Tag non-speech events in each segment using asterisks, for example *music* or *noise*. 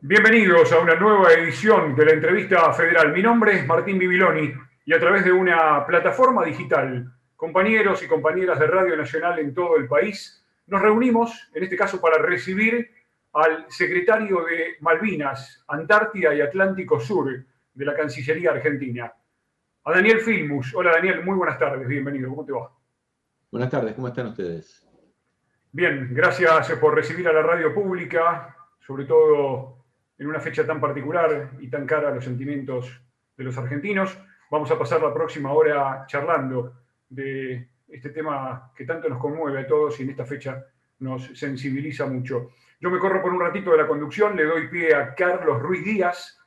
Bienvenidos a una nueva edición de la entrevista federal. Mi nombre es Martín Bibiloni y a través de una plataforma digital, compañeros y compañeras de Radio Nacional en todo el país, nos reunimos, en este caso, para recibir al secretario de Malvinas, Antártida y Atlántico Sur de la Cancillería Argentina, a Daniel Filmus. Hola Daniel, muy buenas tardes, bienvenido, ¿cómo te va? Buenas tardes, ¿cómo están ustedes? Bien, gracias por recibir a la radio pública, sobre todo en una fecha tan particular y tan cara a los sentimientos de los argentinos. Vamos a pasar la próxima hora charlando de este tema que tanto nos conmueve a todos y en esta fecha nos sensibiliza mucho. Yo me corro por un ratito de la conducción, le doy pie a Carlos Ruiz Díaz.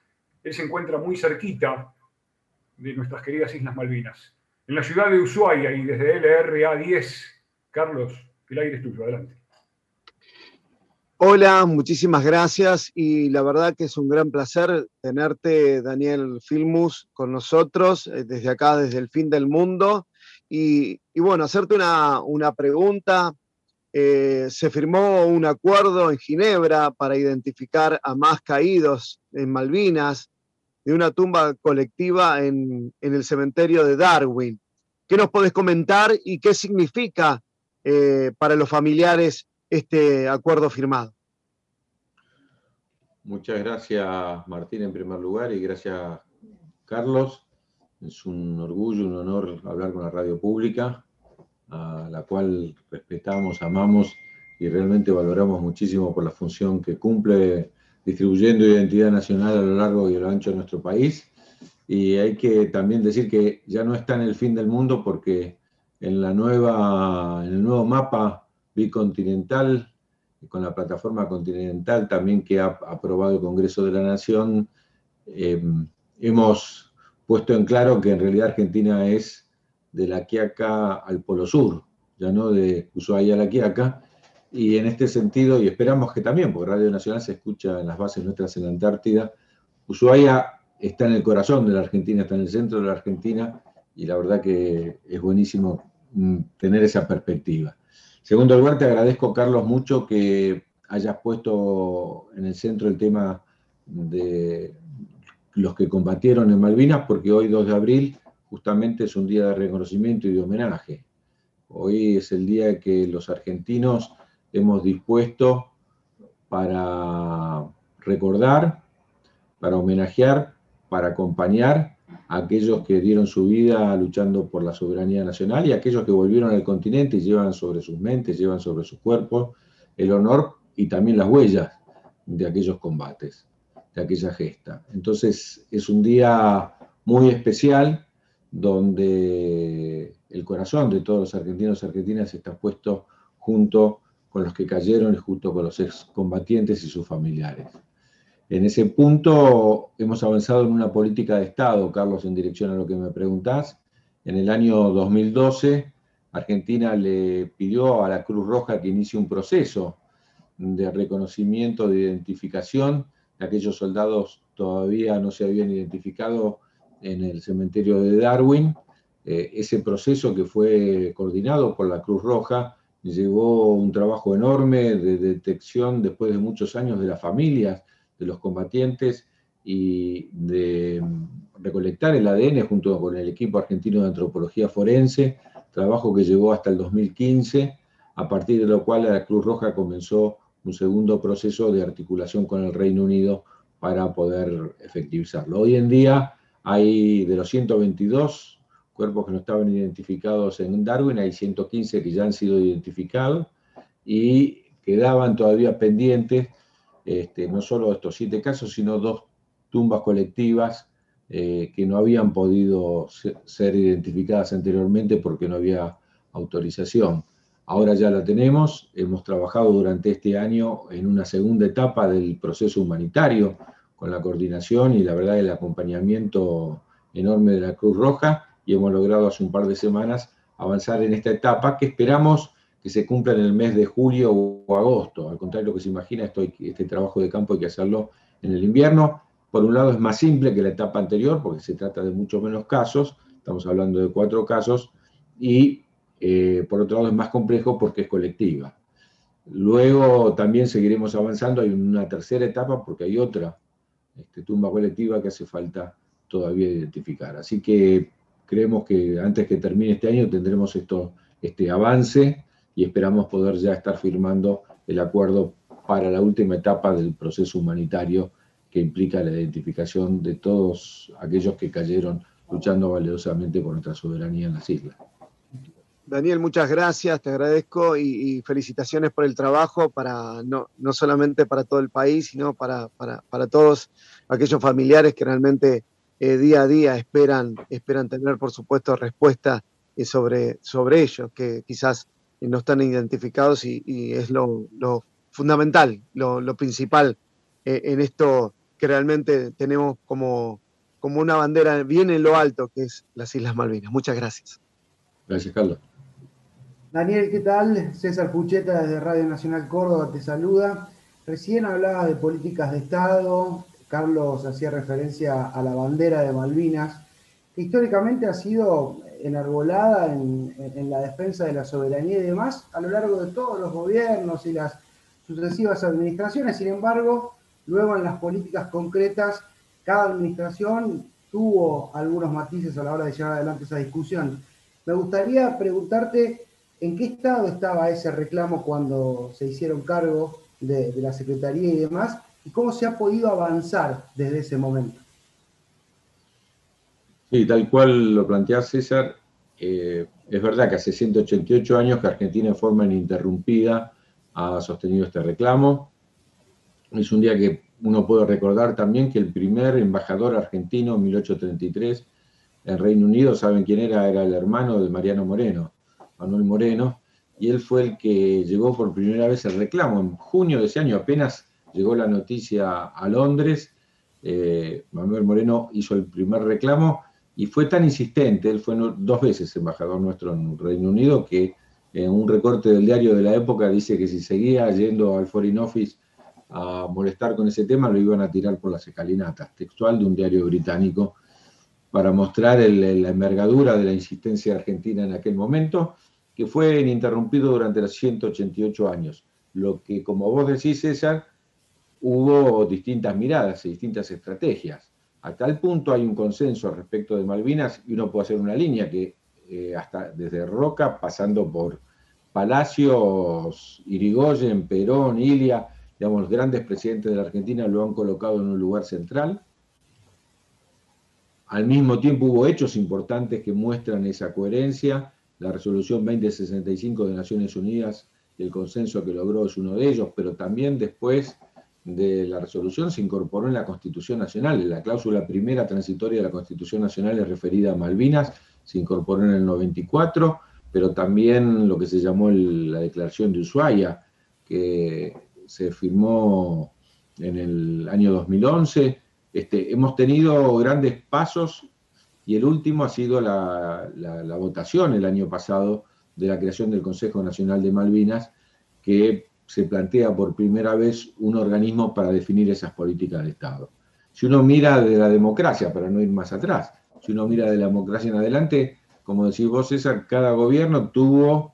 Él se encuentra muy cerquita de nuestras queridas Islas Malvinas, en la ciudad de Ushuaia y desde LRA 10. Carlos, el aire es tuyo, adelante. Hola, muchísimas gracias y la verdad que es un gran placer tenerte, Daniel Filmus, con nosotros eh, desde acá, desde el fin del mundo. Y, bueno, hacerte una, pregunta. Eh, se firmó un acuerdo en Ginebra para identificar a más caídos en Malvinas de una tumba colectiva en, el cementerio de Darwin. ¿Qué nos podés comentar y qué significa eh, para los familiares este acuerdo firmado. Muchas gracias Martín en primer lugar y gracias Carlos. Es un orgullo, un honor hablar con la radio pública, a la cual respetamos, amamos y realmente valoramos muchísimo por la función que cumple distribuyendo identidad nacional a lo largo y a lo ancho de nuestro país. Y hay que también decir que ya no está en el fin del mundo porque en, la nueva, en el nuevo mapa bicontinental, con la plataforma continental también que ha aprobado el Congreso de la Nación, em, hemos puesto en claro que en realidad Argentina es de la Quiaca al Polo Sur, ya no de Ushuaia a la Quiaca, y en este sentido, y esperamos que también, porque Radio Nacional se escucha en las bases nuestras en la Antártida, Ushuaia está en el corazón de la Argentina, está en el centro de la Argentina, y la verdad que es buenísimo mm, tener esa perspectiva. Segundo lugar, te agradezco, Carlos, mucho que hayas puesto en el centro el tema de los que combatieron en Malvinas, porque hoy, 2 de abril, justamente es un día de reconocimiento y de homenaje. Hoy es el día que los argentinos hemos dispuesto para recordar, para homenajear, para acompañar aquellos que dieron su vida luchando por la soberanía nacional y aquellos que volvieron al continente y llevan sobre sus mentes, llevan sobre sus cuerpos el honor y también las huellas de aquellos combates, de aquella gesta. Entonces es un día muy especial donde el corazón de todos los argentinos y argentinas está puesto junto con los que cayeron y junto con los excombatientes y sus familiares. En ese punto hemos avanzado en una política de Estado, Carlos, en dirección a lo que me preguntás. En el año 2012, Argentina le pidió a la Cruz Roja que inicie un proceso de reconocimiento, de identificación de aquellos soldados todavía no se habían identificado en el cementerio de Darwin. Eh, ese proceso que fue coordinado por la Cruz Roja llevó un trabajo enorme de detección después de muchos años de las familias de los combatientes y de recolectar el ADN junto con el equipo argentino de antropología forense, trabajo que llevó hasta el 2015, a partir de lo cual la Cruz Roja comenzó un segundo proceso de articulación con el Reino Unido para poder efectivizarlo. Hoy en día hay de los 122 cuerpos que no estaban identificados en Darwin, hay 115 que ya han sido identificados y quedaban todavía pendientes este, no solo estos siete casos, sino dos tumbas colectivas eh, que no habían podido ser, identificadas anteriormente porque no había autorización. Ahora ya la tenemos, hemos trabajado durante este año en una segunda etapa del proceso humanitario con la coordinación y la verdad el acompañamiento enorme de la Cruz Roja y hemos logrado hace un par de semanas avanzar en esta etapa que esperamos que se cumpla en el mes de julio o agosto. Al contrario de lo que se imagina, este trabajo de campo hay que hacerlo en el invierno. Por un lado es más simple que la etapa anterior, porque se trata de mucho menos casos, estamos hablando de cuatro casos, y eh, por otro lado es más complejo porque es colectiva. Luego también seguiremos avanzando, hay una tercera etapa porque hay otra este, tumba colectiva que hace falta todavía identificar. Así que creemos que antes que termine este año tendremos esto, este avance y esperamos poder ya estar firmando el acuerdo para la última etapa del proceso humanitario que implica la identificación de todos aquellos que cayeron luchando valiosamente por nuestra soberanía en las islas. Daniel, muchas gracias, te agradezco y, felicitaciones por el trabajo, para, no, no, solamente para todo el país, sino para, para, todos aquellos familiares que realmente eh, día a día esperan, esperan tener, por supuesto, respuesta eh, sobre, sobre ellos, que quizás no están identificados y, es lo, fundamental, lo, principal eh, en esto que realmente tenemos como, como una bandera bien en lo alto, que es las Islas Malvinas. Muchas gracias. Gracias, Carlos. Daniel, ¿qué tal? César Pucheta desde Radio Nacional Córdoba te saluda. Recién hablaba de políticas de Estado, Carlos hacía referencia a la bandera de Malvinas, que históricamente ha sido enarbolada en, la defensa de la soberanía y demás a lo largo de todos los gobiernos y las sucesivas administraciones. Sin embargo, luego en las políticas concretas, cada administración tuvo algunos matices a la hora de llevar adelante esa discusión. Me gustaría preguntarte ¿En qué estado estaba ese reclamo cuando se hicieron cargo de, la Secretaría y demás? ¿Y cómo se ha podido avanzar desde ese momento? Sí, tal cual lo plantea César, eh, es verdad que hace 188 años que Argentina en forma ininterrumpida ha sostenido este reclamo. Es un día que uno puede recordar también que el primer embajador argentino en 1833 en Reino Unido, ¿saben quién era? Era el hermano de Mariano Moreno, Manuel Moreno, y él fue el que llegó por primera vez el reclamo. En junio de ese año apenas llegó la noticia a Londres, eh, Manuel Moreno hizo el primer reclamo y fue tan insistente, él fue dos veces embajador nuestro en Reino Unido, que en un recorte del diario de la época dice que si seguía yendo al Foreign Office a molestar con ese tema, lo iban a tirar por las escalinatas, textual de un diario británico, para mostrar la envergadura de la insistencia argentina en aquel momento que fue ininterrumpido durante los 188 años. Lo que, como vos decís, César, hubo distintas miradas y distintas estrategias. A tal punto hay un consenso respecto de Malvinas y uno puede hacer una línea que eh, hasta desde Roca, pasando por Palacios, Irigoyen, Perón, Ilia, digamos, los grandes presidentes de la Argentina lo han colocado en un lugar central. Al mismo tiempo hubo hechos importantes que muestran esa coherencia la resolución 2065 de Naciones Unidas el consenso que logró es uno de ellos, pero también después de la resolución se incorporó en la Constitución Nacional. La cláusula primera transitoria de la Constitución Nacional es referida a Malvinas, se incorporó en el 94, pero también lo que se llamó la Declaración de Ushuaia, que se firmó en el año 2011. Este, hemos tenido grandes pasos y el último ha sido la, votación el año pasado de la creación del Consejo Nacional de Malvinas, que se plantea por primera vez un organismo para definir esas políticas de Estado. Si uno mira de la democracia, para no ir más atrás, si uno mira de la democracia en adelante, como decís vos, César, cada gobierno tuvo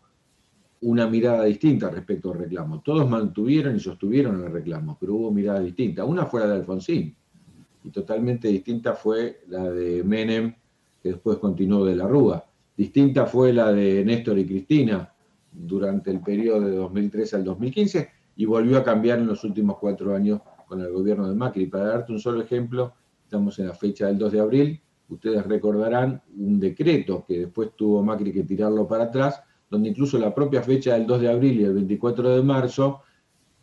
una mirada distinta respecto al reclamo. Todos mantuvieron y sostuvieron el reclamo, pero hubo miradas distintas. Una fue la de Alfonsín, y totalmente distinta fue la de Menem, que después continuó de la Rúa. Distinta fue la de Néstor y Cristina durante el periodo de 2013 al 2015 y volvió a cambiar en los últimos cuatro años con el gobierno de Macri. Para darte un solo ejemplo, estamos en la fecha del 2 de abril, ustedes recordarán un decreto que después tuvo Macri que tirarlo para atrás, donde incluso la propia fecha del 2 de abril y el 24 de marzo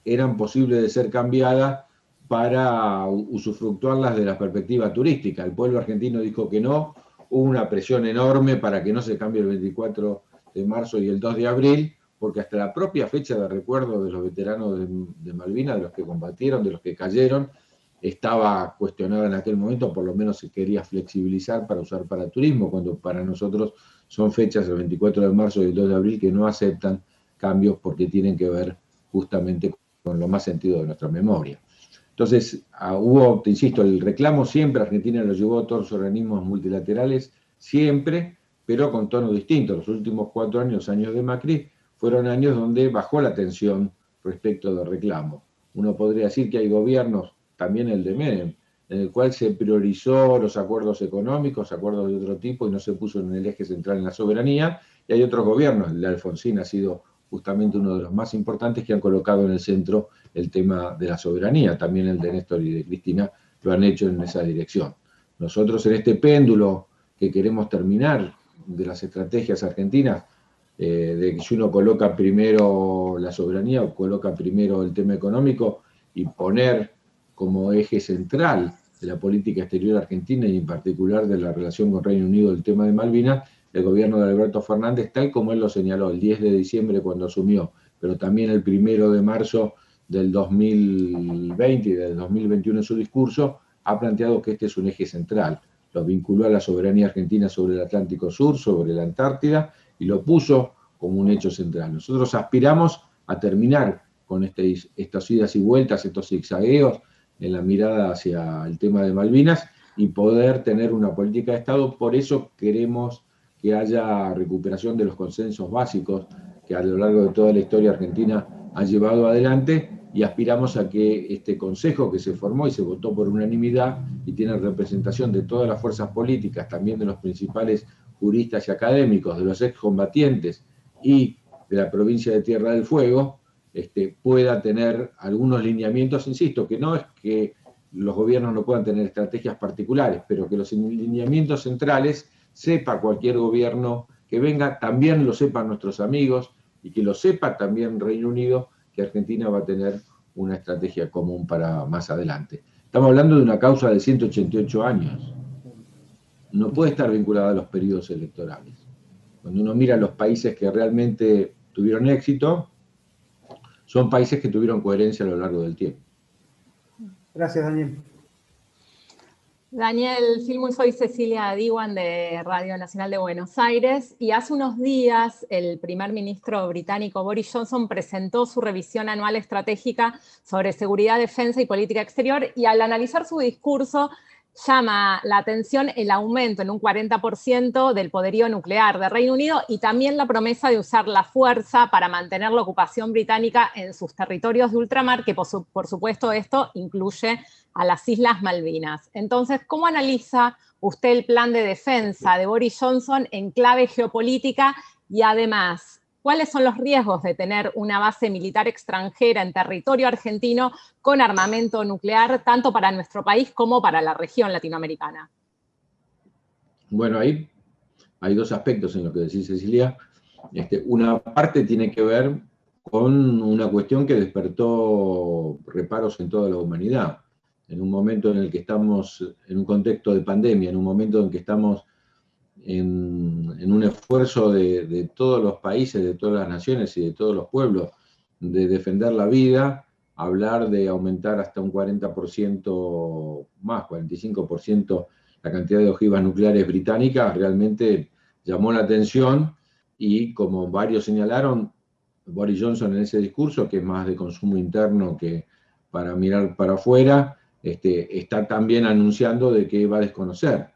eran posibles de ser cambiadas para usufructuarlas de la perspectiva turística. El pueblo argentino dijo que no, hubo una presión enorme para que no se cambie el 24 de marzo y el 2 de abril, porque hasta la propia fecha de recuerdo de los veteranos de, Malvinas, de los que combatieron, de los que cayeron, estaba cuestionada en aquel momento, por lo menos se quería flexibilizar para usar para turismo, cuando para nosotros son fechas el 24 de marzo y el 2 de abril que no aceptan cambios porque tienen que ver justamente con lo más sentido de nuestra memoria. Entonces, ah, hubo, te insisto, el reclamo siempre, Argentina lo llevó a todos los organismos multilaterales, siempre, pero con tono distinto. Los últimos cuatro años, años de Macri, fueron años donde bajó la tensión respecto de reclamo. Uno podría decir que hay gobiernos, también el de Menem, en el cual se priorizó los acuerdos económicos, acuerdos de otro tipo, y no se puso en el eje central en la soberanía, y hay otros gobiernos, el de Alfonsín ha sido justamente uno de los más importantes que han colocado en el centro el tema de la soberanía, también el de Néstor y de Cristina lo han hecho en esa dirección. Nosotros en este péndulo que queremos terminar de las estrategias argentinas, eh, de que si uno coloca primero la soberanía o coloca primero el tema económico y poner como eje central de la política exterior argentina y en particular de la relación con Reino Unido el tema de Malvinas, el gobierno de Alberto Fernández, tal como él lo señaló el 10 de diciembre cuando asumió, pero también el primero de marzo del 2020 y del 2021 en su discurso, ha planteado que este es un eje central. Lo vinculó a la soberanía argentina sobre el Atlántico Sur, sobre la Antártida, y lo puso como un hecho central. Nosotros aspiramos a terminar con estas idas y vueltas, estos zigzagueos en la mirada hacia el tema de Malvinas y poder tener una política de Estado. Por eso queremos que haya recuperación de los consensos básicos que a lo largo de toda la historia argentina han llevado adelante y aspiramos a que este consejo que se formó y se votó por unanimidad y tiene representación de todas las fuerzas políticas, también de los principales juristas y académicos, de los excombatientes y de la provincia de Tierra del Fuego, este, pueda tener algunos lineamientos, insisto, que no es que los gobiernos no puedan tener estrategias particulares, pero que los lineamientos centrales sepa cualquier gobierno que venga, también lo sepan nuestros amigos y que lo sepa también Reino Unido que Argentina va a tener una estrategia común para más adelante. Estamos hablando de una causa de 188 años. No puede estar vinculada a los periodos electorales. Cuando uno mira los países que realmente tuvieron éxito, son países que tuvieron coherencia a lo largo del tiempo. Gracias, Daniel. Daniel Filmo, soy Cecilia Diwan de Radio Nacional de Buenos Aires y hace unos días el primer ministro británico Boris Johnson presentó su revisión anual estratégica sobre seguridad, defensa y política exterior y al analizar su discurso llama la atención el aumento en un 40% del poderío nuclear de Reino Unido y también la promesa de usar la fuerza para mantener la ocupación británica en sus territorios de ultramar, que por, supuesto esto incluye a las Islas Malvinas. Entonces, ¿cómo analiza usted el plan de defensa de Boris Johnson en clave geopolítica y además cuáles son los riesgos de tener una base militar extranjera en territorio argentino con armamento nuclear, tanto para nuestro país como para la región latinoamericana. Bueno, ahí hay dos aspectos en lo que decís, Cecilia. Este, una parte tiene que ver con una cuestión que despertó reparos en toda la humanidad. En un momento en el que estamos en un contexto de pandemia, en un momento en que estamos en, un esfuerzo de, todos los países, de todas las naciones y de todos los pueblos de defender la vida, hablar de aumentar hasta un 40% más, 45% la cantidad de ojivas nucleares británicas, realmente llamó la atención. Y como varios señalaron, Boris Johnson en ese discurso, que es más de consumo interno que para mirar para afuera, este, está también anunciando de que va a desconocer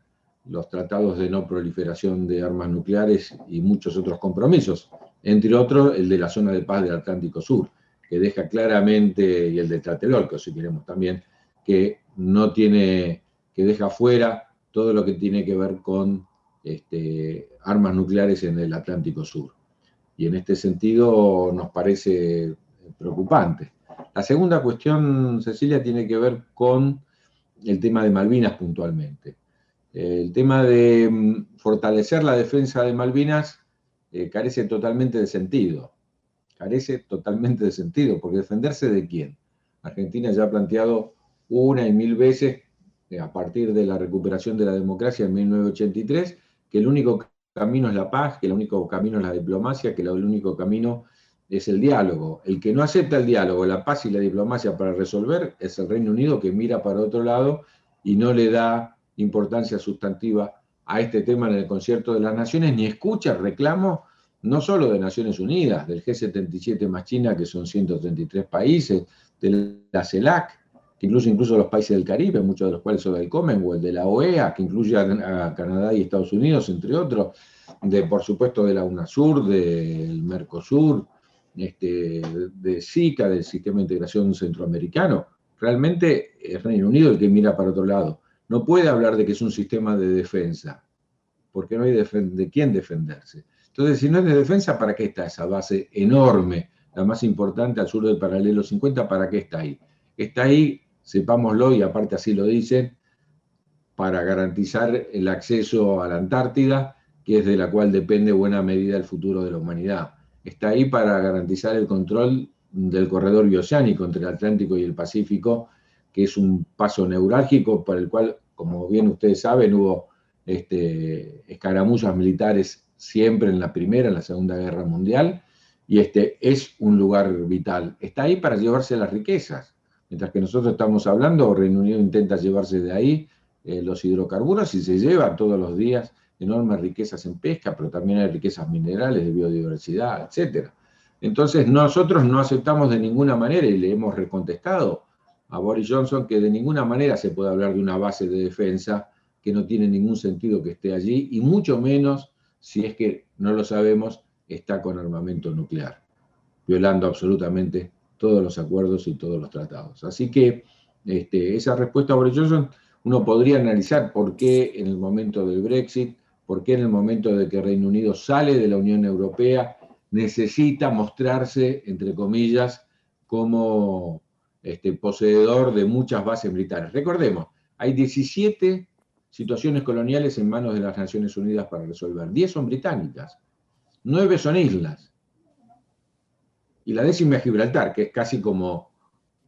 los tratados de no proliferación de armas nucleares y muchos otros compromisos, entre otros el de la zona de paz del Atlántico Sur, que deja claramente, y el de Tlatelolco, si queremos también, que no tiene, que deja fuera todo lo que tiene que ver con este, armas nucleares en el Atlántico Sur. Y en este sentido nos parece preocupante. La segunda cuestión, Cecilia, tiene que ver con el tema de Malvinas puntualmente. El tema de mm, fortalecer la defensa de Malvinas eh, carece totalmente de sentido. Carece totalmente de sentido, porque defenderse de quién? Argentina ya ha planteado una y mil veces, eh, a partir de la recuperación de la democracia en 1983, que el único camino es la paz, que el único camino es la diplomacia, que el único camino es el diálogo. El que no acepta el diálogo, la paz y la diplomacia para resolver es el Reino Unido que mira para otro lado y no le da importancia sustantiva a este tema en el concierto de las naciones, ni escucha reclamo no solo de Naciones Unidas, del G77 más China, que son 133 países, de la CELAC, que incluye incluso los países del Caribe, muchos de los cuales son del Commonwealth, de la OEA, que incluye a, Canadá y Estados Unidos, entre otros, de por supuesto de la UNASUR, del Mercosur, este, de SICA, del Sistema de Integración Centroamericano. Realmente es Reino Unido el que mira para otro lado. No puede hablar de que es un sistema de defensa, porque no hay de quién defenderse. Entonces, si no es de defensa, ¿para qué está esa base enorme, la más importante al sur del paralelo 50? ¿Para qué está ahí? Está ahí, sepámoslo, y aparte así lo dicen, para garantizar el acceso a la Antártida, que es de la cual depende buena medida el futuro de la humanidad. Está ahí para garantizar el control del corredor bioceánico entre el Atlántico y el Pacífico, que es un paso neurálgico para el cual, como bien ustedes saben, hubo este, escaramuzas militares siempre en la Primera, en la Segunda Guerra Mundial, y este es un lugar vital. Está ahí para llevarse las riquezas. Mientras que nosotros estamos hablando, Reino Unido intenta llevarse de ahí eh, los hidrocarburos y se lleva todos los días enormes riquezas en pesca, pero también hay riquezas minerales, de biodiversidad, etc. Entonces nosotros no aceptamos de ninguna manera y le hemos recontestado a Boris Johnson que de ninguna manera se puede hablar de una base de defensa que no tiene ningún sentido que esté allí y mucho menos si es que no lo sabemos está con armamento nuclear, violando absolutamente todos los acuerdos y todos los tratados. Así que este, esa respuesta a Boris Johnson uno podría analizar por qué en el momento del Brexit, por qué en el momento de que Reino Unido sale de la Unión Europea, necesita mostrarse, entre comillas, como este, poseedor de muchas bases militares. Recordemos, hay 17 situaciones coloniales en manos de las Naciones Unidas para resolver. 10 son británicas, 9 son islas. Y la décima es Gibraltar, que es casi como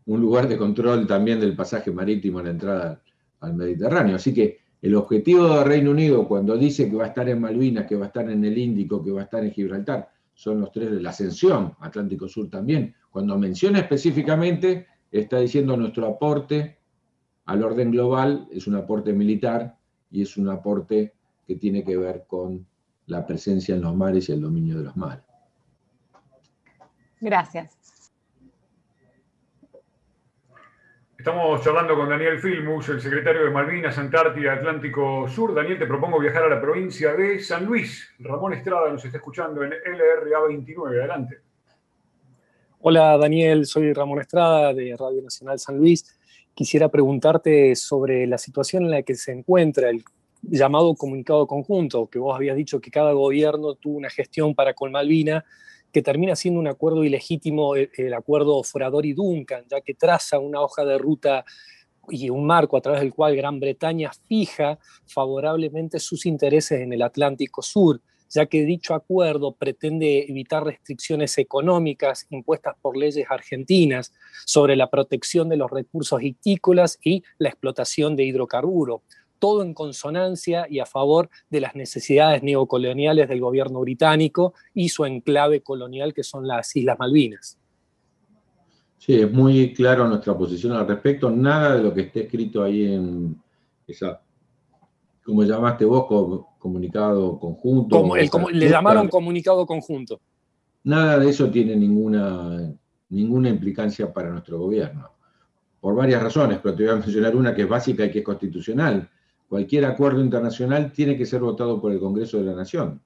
un lugar de control también del pasaje marítimo en la entrada al Mediterráneo. Así que el objetivo de Reino Unido cuando dice que va a estar en Malvinas, que va a estar en el Índico, que va a estar en Gibraltar, son los tres de la ascensión, Atlántico Sur también. Cuando menciona específicamente, está diciendo nuestro aporte al orden global es un aporte militar y es un aporte que tiene que ver con la presencia en los mares y el dominio de los mares. Gracias. Estamos charlando con Daniel Filmus, el secretario de Malvinas, Antártida, Atlántico Sur. Daniel, te propongo viajar a la provincia de San Luis. Ramón Estrada nos está escuchando en LRA 29. Adelante. Hola Daniel, soy Ramón Estrada de Radio Nacional San Luis. Quisiera preguntarte sobre la situación en la que se encuentra el llamado comunicado conjunto, que vos habías dicho que cada gobierno tuvo una gestión para con Malvina que termina siendo un acuerdo ilegítimo el, acuerdo Forador y Duncan, ya que traza una hoja de ruta y un marco a través del cual Gran Bretaña fija favorablemente sus intereses en el Atlántico Sur, ya que dicho acuerdo pretende evitar restricciones económicas impuestas por leyes argentinas sobre la protección de los recursos hitícolas y la explotación de hidrocarburos todo en consonancia y a favor de las necesidades neocoloniales del gobierno británico y su enclave colonial que son las Islas Malvinas. Sí, es muy claro nuestra posición al respecto. Nada de lo que esté escrito ahí en esa, como llamaste vos, comunicado conjunto. Como, le llamaron comunicado conjunto. Nada de eso tiene ninguna, ninguna implicancia para nuestro gobierno. Por varias razones, pero te voy a mencionar una que es básica y que es constitucional cualquier acuerdo internacional tiene que ser votado por el Congreso de la Nación.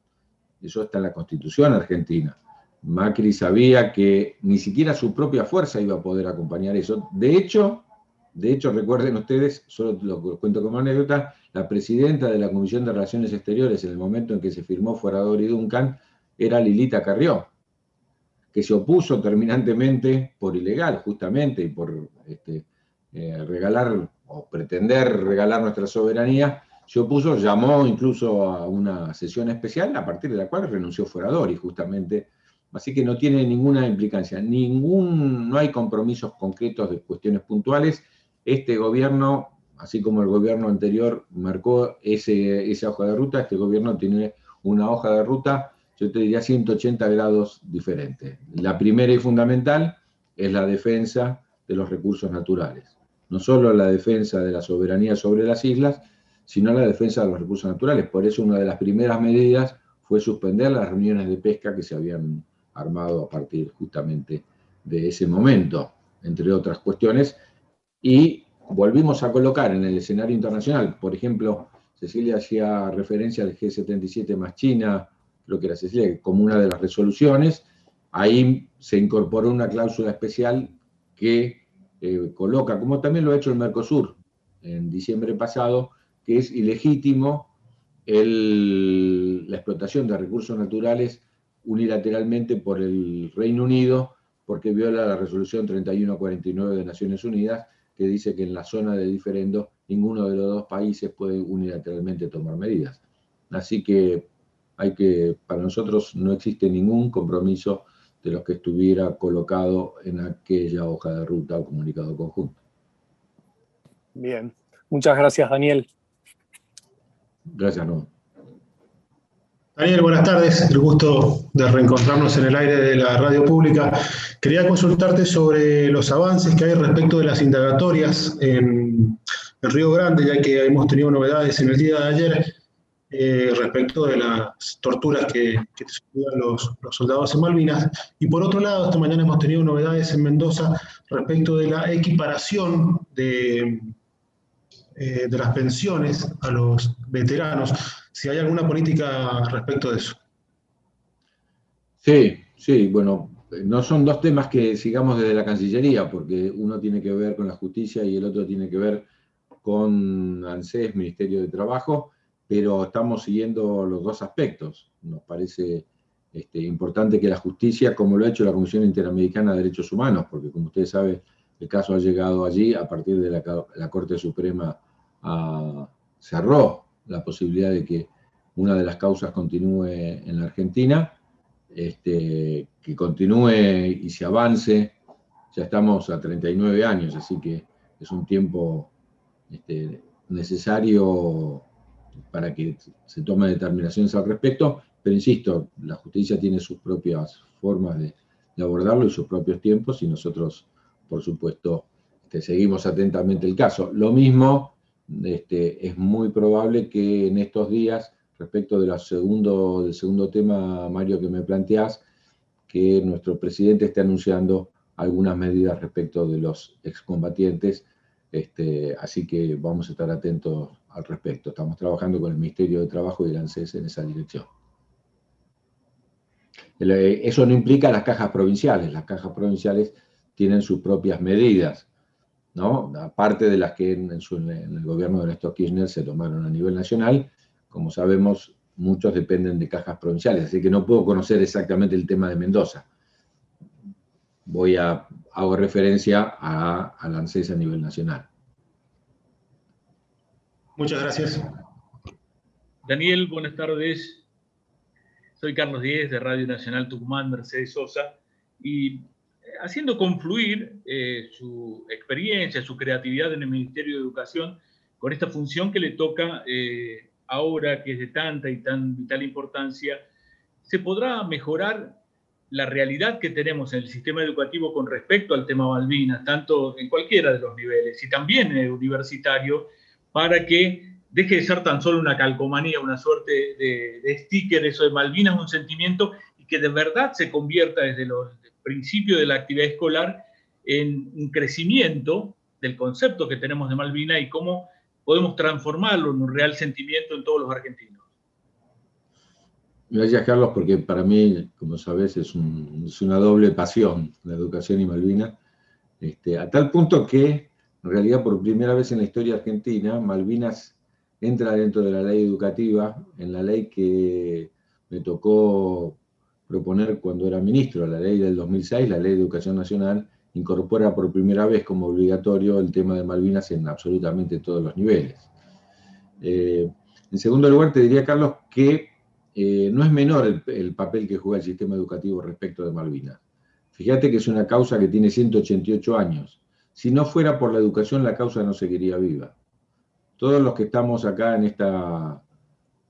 Eso está en la Constitución argentina. Macri sabía que ni siquiera su propia fuerza iba a poder acompañar eso. De hecho, de hecho, recuerden ustedes, solo lo cuento como anécdota, la presidenta de la Comisión de Relaciones Exteriores en el momento en que se firmó Fuerador y Duncan era Lilita Carrió, que se opuso terminantemente por ilegal, justamente, y por este, eh, regalar o pretender regalar nuestra soberanía, se opuso, llamó incluso a una sesión especial a partir de la cual renunció y justamente. Así que no tiene ninguna implicancia, ningún, no hay compromisos concretos de cuestiones puntuales. Este gobierno, así como el gobierno anterior marcó ese, esa hoja de ruta, este gobierno tiene una hoja de ruta, yo te diría 180 grados diferentes. La primera y fundamental es la defensa de los recursos naturales no solo la defensa de la soberanía sobre las islas, sino la defensa de los recursos naturales. Por eso una de las primeras medidas fue suspender las reuniones de pesca que se habían armado a partir justamente de ese momento, entre otras cuestiones, y volvimos a colocar en el escenario internacional, por ejemplo, Cecilia hacía referencia al G77 más China, creo que era Cecilia, como una de las resoluciones, ahí se incorporó una cláusula especial que eh, coloca, como también lo ha hecho el Mercosur en diciembre pasado, que es ilegítimo la explotación de recursos naturales unilateralmente por el Reino Unido porque viola la resolución 3149 de Naciones Unidas que dice que en la zona de diferendo ninguno de los dos países puede unilateralmente tomar medidas. Así que hay que, para nosotros no existe ningún compromiso de los que estuviera colocado en aquella hoja de ruta o comunicado conjunto. Bien, muchas gracias Daniel. Gracias, no. Daniel, buenas tardes. El gusto de reencontrarnos en el aire de la radio pública. Quería consultarte sobre los avances que hay respecto de las indagatorias en el Río Grande, ya que hemos tenido novedades en el día de ayer eh, respecto de las torturas que, que los, los, soldados en Malvinas. Y por otro lado, esta mañana hemos tenido novedades en Mendoza respecto de la equiparación de, eh, de las pensiones a los veteranos si hay alguna política respecto de eso. Sí, sí, bueno, no son dos temas que sigamos desde la Cancillería, porque uno tiene que ver con la justicia y el otro tiene que ver con ANSES, Ministerio de Trabajo, pero estamos siguiendo los dos aspectos. Nos parece este, importante que la justicia, como lo ha hecho la Comisión Interamericana de Derechos Humanos, porque como ustedes saben, el caso ha llegado allí a partir de la, Corte Suprema a, cerró la posibilidad de que una de las causas continúe en la Argentina, este, que continúe y se avance. Ya estamos a 39 años, así que es un tiempo este, necesario para que se tomen determinaciones al respecto, pero insisto, la justicia tiene sus propias formas de, abordarlo y sus propios tiempos y nosotros, por supuesto, este, seguimos atentamente el caso. Lo mismo este, es muy probable que en estos días, respecto segundo, del segundo tema, Mario, que me planteás, que nuestro presidente esté anunciando algunas medidas respecto de los excombatientes, este, así que vamos a estar atentos al respecto. Estamos trabajando con el Ministerio de Trabajo y el ANSES en esa dirección. Eh, eso no implica las cajas provinciales, las cajas provinciales tienen sus propias medidas ¿no? aparte de las que en, el gobierno de Néstor Kirchner se tomaron a nivel nacional, como sabemos, muchos dependen de cajas provinciales, así que no puedo conocer exactamente el tema de Mendoza. Voy a, hago referencia a, a ANSES a nivel nacional. Muchas gracias. Daniel, buenas tardes. Soy Carlos Díez de Radio Nacional Tucumán, Mercedes Sosa, y haciendo confluir eh, su experiencia, su creatividad en el Ministerio de Educación con esta función que le toca eh, ahora, que es de tanta y tan vital importancia, ¿se podrá mejorar la realidad que tenemos en el sistema educativo con respecto al tema Malvinas, tanto en cualquiera de los niveles y también en el universitario, para que deje de ser tan solo una calcomanía, una suerte de, de sticker, eso de Malvinas, un sentimiento, y que de verdad se convierta desde los principio de la actividad escolar en un crecimiento del concepto que tenemos de Malvina y cómo podemos transformarlo en un real sentimiento en todos los argentinos. Gracias, Carlos, porque para mí, como sabes, es, una doble pasión la educación y Malvina, este, a tal punto que, en realidad, por primera vez en la historia argentina, Malvinas entra dentro de la ley educativa, en la ley que me tocó proponer cuando era ministro, la ley del 2006, la ley de educación nacional, incorpora por primera vez como obligatorio el tema de Malvinas en absolutamente todos los niveles. Eh, en segundo lugar, te diría, Carlos, que eh, no es menor el, papel que juega el sistema educativo respecto de Malvinas. Fíjate que es una causa que tiene 188 años. Si no fuera por la educación, la causa no seguiría viva. Todos los que estamos acá en esta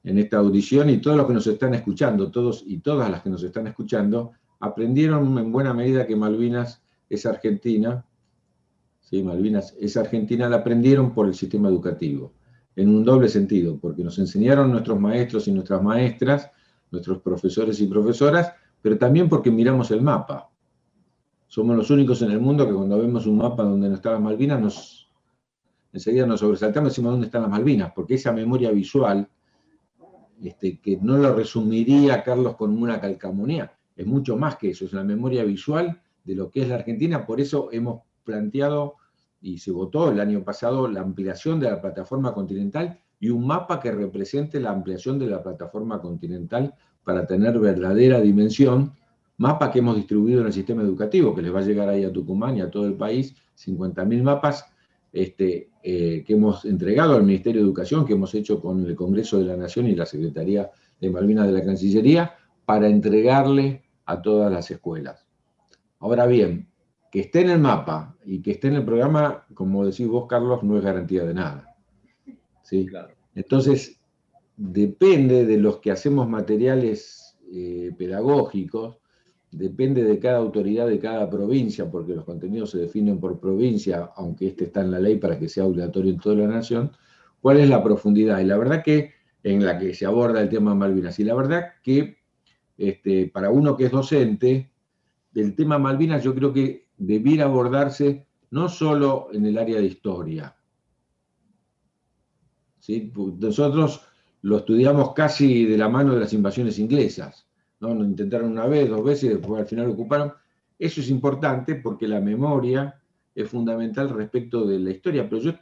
en esta audición y todos los que nos están escuchando, todos y todas las que nos están escuchando, aprendieron en buena medida que Malvinas es Argentina, ¿sí? Malvinas es Argentina, la aprendieron por el sistema educativo, en un doble sentido, porque nos enseñaron nuestros maestros y nuestras maestras, nuestros profesores y profesoras, pero también porque miramos el mapa. Somos los únicos en el mundo que cuando vemos un mapa donde no están las Malvinas, nos, enseguida nos sobresaltamos y decimos dónde están las Malvinas, porque esa memoria visual este, que no lo resumiría Carlos con una calcamonía, es mucho más que eso, es una memoria visual de lo que es la Argentina, por eso hemos planteado y se votó el año pasado la ampliación de la plataforma continental y un mapa que represente la ampliación de la plataforma continental para tener verdadera dimensión, mapa que hemos distribuido en el sistema educativo, que les va a llegar ahí a Tucumán y a todo el país, 50.000 mapas. Este, eh, que hemos entregado al Ministerio de Educación, que hemos hecho con el Congreso de la Nación y la Secretaría de Malvinas de la Cancillería, para entregarle a todas las escuelas. Ahora bien, que esté en el mapa y que esté en el programa, como decís vos, Carlos, no es garantía de nada. ¿sí? Entonces, depende de los que hacemos materiales eh, pedagógicos, depende de cada autoridad de cada provincia, porque los contenidos se definen por provincia, aunque este está en la ley para que sea obligatorio en toda la nación, cuál es la profundidad. Y la verdad que en la que se aborda el tema Malvinas. Y la verdad que este, para uno que es docente, el tema Malvinas yo creo que debiera abordarse no solo en el área de historia. ¿sí? Nosotros lo estudiamos casi de la mano de las invasiones inglesas. ¿No? Intentaron una vez, dos veces y después al final ocuparon. Eso es importante porque la memoria es fundamental respecto de la historia, pero yo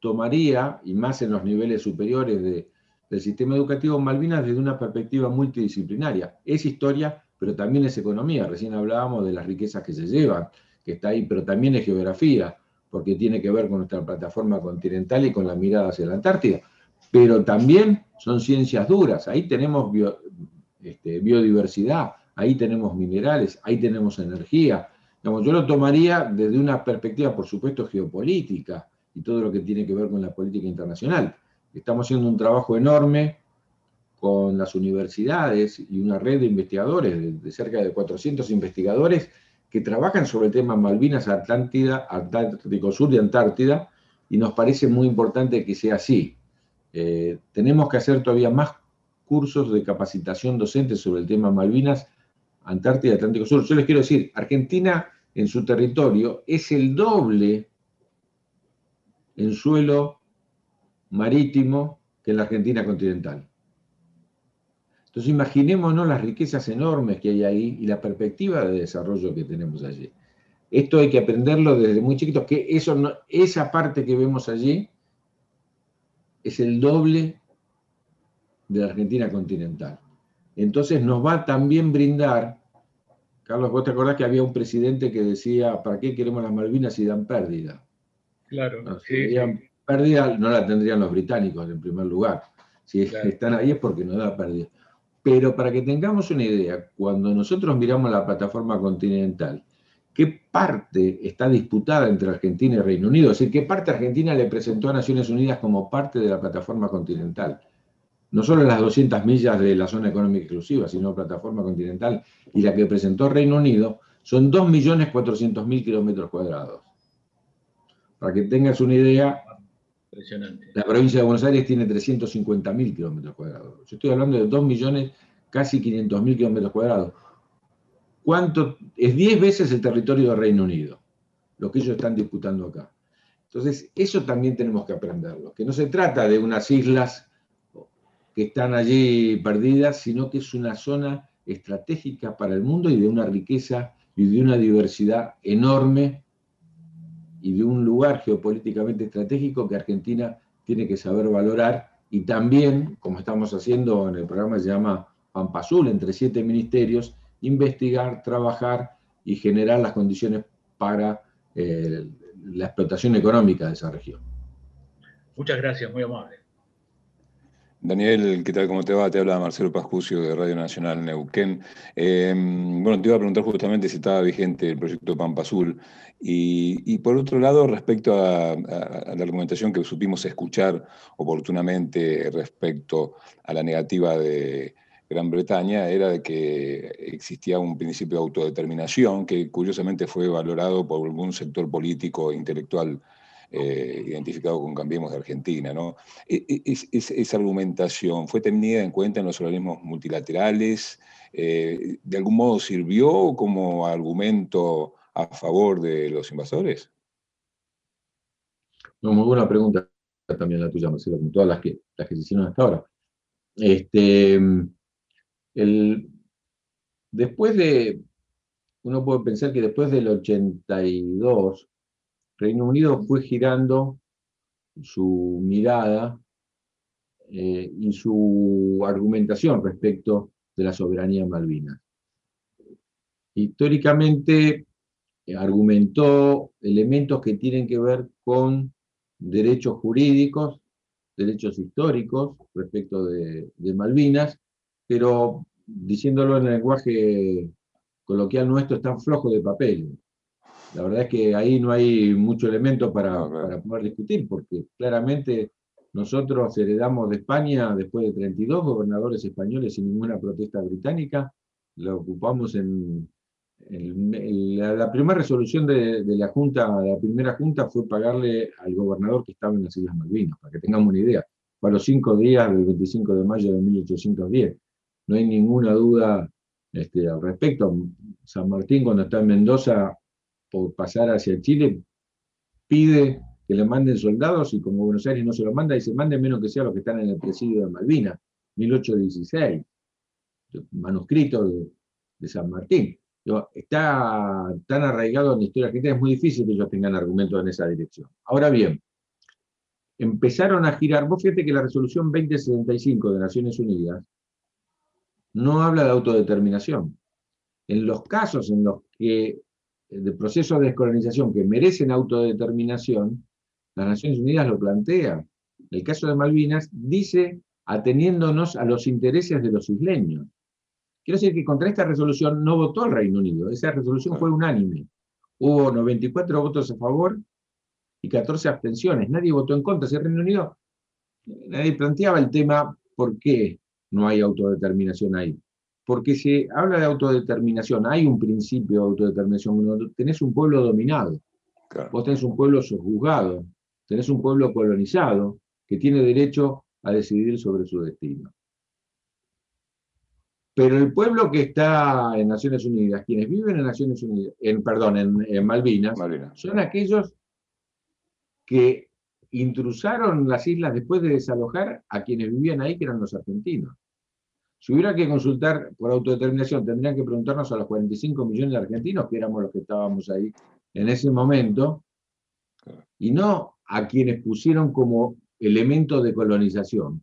tomaría, y más en los niveles superiores de, del sistema educativo Malvinas desde una perspectiva multidisciplinaria. Es historia, pero también es economía. Recién hablábamos de las riquezas que se llevan, que está ahí, pero también es geografía, porque tiene que ver con nuestra plataforma continental y con la mirada hacia la Antártida. Pero también son ciencias duras. Ahí tenemos este, biodiversidad, ahí tenemos minerales, ahí tenemos energía. yo lo tomaría desde una perspectiva, por supuesto, geopolítica y todo lo que tiene que ver con la política internacional Estamos haciendo un trabajo enorme con las universidades y una red de investigadores, de, cerca de 400 investigadores, que trabajan sobre el tema Malvinas, Atlántida, Atlántico Sur y Antártida, y nos parece muy importante que sea así. Eh, tenemos que hacer todavía más cursos de capacitación docente sobre el tema Malvinas, Antártida y Atlántico Sur. Yo les quiero decir, Argentina en su territorio es el doble en suelo marítimo que en la Argentina continental. Entonces imaginémonos las riquezas enormes que hay ahí y la perspectiva de desarrollo que tenemos allí. Esto hay que aprenderlo desde muy chiquitos, que eso esa parte que vemos allí es el doble de la Argentina continental. Entonces nos va a también brindar, Carlos, vos te acordás que había un presidente que decía, ¿para qué queremos las Malvinas si dan pérdida? Claro, sí, pérdida no la tendrían los británicos en primer lugar. Si están ahí es porque no da pérdida. Pero para que tengamos una idea, cuando nosotros miramos la plataforma continental, ¿qué parte está disputada entre Argentina y Reino Unido? Es decir, ¿qué parte Argentina le presentó a Naciones Unidas como parte de la plataforma continental? No solo las 200 millas de la zona económica exclusiva, sino plataforma continental, y la que presentó Reino Unido, son 2.400.000 kilómetros cuadrados. Para que tengas una idea, la provincia de Buenos Aires tiene 350.000 kilómetros cuadrados. Yo estoy hablando de 2 millones, casi 500.000 kilómetros cuadrados. ¿Cuánto? Es 10 veces el territorio del Reino Unido, lo que ellos están disputando acá. Entonces, eso también tenemos que aprenderlo, que no se trata de unas islas que están allí perdidas, sino que es una zona estratégica para el mundo y de una riqueza y de una diversidad enorme y de un lugar geopolíticamente estratégico que Argentina tiene que saber valorar y también, como estamos haciendo en el programa se llama Pampa Azul, entre siete ministerios, investigar, trabajar y generar las condiciones para eh, la explotación económica de esa región. Muchas gracias, muy amable. Daniel, ¿qué tal? ¿Cómo te va? Te habla Marcelo Pascucio de Radio Nacional Neuquén. Em, bueno, te iba a preguntar justamente si estaba vigente el proyecto Pampa Azul. Y, por otro lado, respecto a, la argumentación que supimos escuchar oportunamente respecto a la negativa de Gran Bretaña, era de que existía un principio de autodeterminación que curiosamente fue valorado por algún sector político e intelectual eh, identificado con Cambiemos de Argentina. ¿no? E, e, esa argumentación fue tenida en cuenta en los organismos multilaterales, eh, ¿de algún modo sirvió como argumento a favor de los invasores? No, muy buena pregunta también la tuya, Marcelo, con todas las que, las que se hicieron hasta ahora. Este, después de, uno puede pensar que después del 82, Reino Unido fue girando su mirada eh, y su argumentación respecto de la soberanía en Malvinas. Históricamente eh, argumentó elementos que tienen que ver con derechos jurídicos, derechos históricos respecto de, Malvinas, pero diciéndolo en el lenguaje coloquial nuestro, están flojos de papel. La verdad es que ahí no hay mucho elemento para, para poder discutir, porque claramente nosotros heredamos de España, después de 32 gobernadores españoles sin ninguna protesta británica, lo ocupamos en, la, primera resolución de, de, la Junta, la primera Junta fue pagarle al gobernador que estaba en las Islas Malvinas, para que tengamos una idea, para los cinco días del 25 de mayo de 1810 no hay ninguna duda este, al respecto. San Martín, cuando está en Mendoza, por pasar hacia Chile, pide que le manden soldados y como Buenos Aires no se lo manda, dice, manden menos que sea los que están en el presidio de Malvinas, 1816, manuscrito de, San Martín. Está tan arraigado en la historia argentina, es muy difícil que ellos tengan argumentos en esa dirección. Ahora bien, empezaron a girar, vos fíjate que la resolución 2075 de Naciones Unidas no habla de autodeterminación. En los casos en los que de procesos de descolonización que merecen autodeterminación, las Naciones Unidas lo plantea. El caso de Malvinas dice ateniéndonos a los intereses de los isleños. Quiero decir que contra esta resolución no votó el Reino Unido, esa resolución fue unánime. Hubo 94 votos a favor y 14 abstenciones. Nadie votó en contra. Si el Reino Unido, nadie planteaba el tema por qué no hay autodeterminación ahí. Porque se habla de autodeterminación, hay un principio de autodeterminación. tenés un pueblo dominado, vos tenés un pueblo sojuzgado, tenés un pueblo colonizado que tiene derecho a decidir sobre su destino. Pero el pueblo que está en Naciones Unidas, quienes viven en Naciones Unidas, en, perdón, en, Malvinas, son aquellos que intrusaron las islas después de desalojar a quienes vivían ahí, que eran los argentinos. Si hubiera que consultar por autodeterminación, tendrían que preguntarnos a los 45 millones de argentinos, que éramos los que estábamos ahí en ese momento, y no a quienes pusieron como elemento de colonización.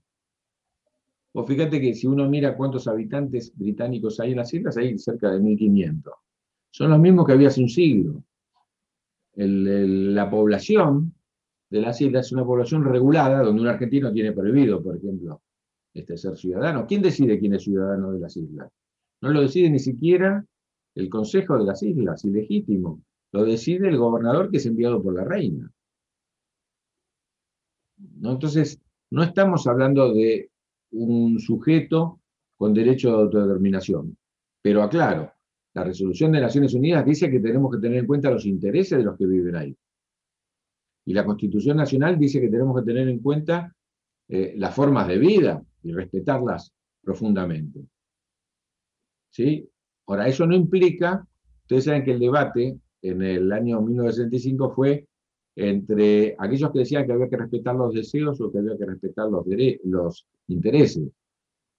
O fíjate que si uno mira cuántos habitantes británicos hay en las islas, hay cerca de 1.500. Son los mismos que había hace un siglo. la población de las islas es una población regulada, donde un argentino tiene prohibido, por ejemplo, este, ser ciudadano. ¿Quién decide quién es ciudadano de las islas? No lo decide ni siquiera el Consejo de las Islas, ilegítimo. Lo decide el gobernador que es enviado por la reina. ¿No? Entonces, no estamos hablando de un sujeto con derecho de autodeterminación. Pero aclaro, la resolución de Naciones Unidas dice que tenemos que tener en cuenta los intereses de los que viven ahí. Y la Constitución Nacional dice que tenemos que tener en cuenta eh, las formas de vida y respetarlas profundamente. ¿Sí? Ahora, eso no implica, ustedes saben que el debate en el año 1965 fue entre aquellos que decían que había que respetar los deseos o que había que respetar los, los intereses.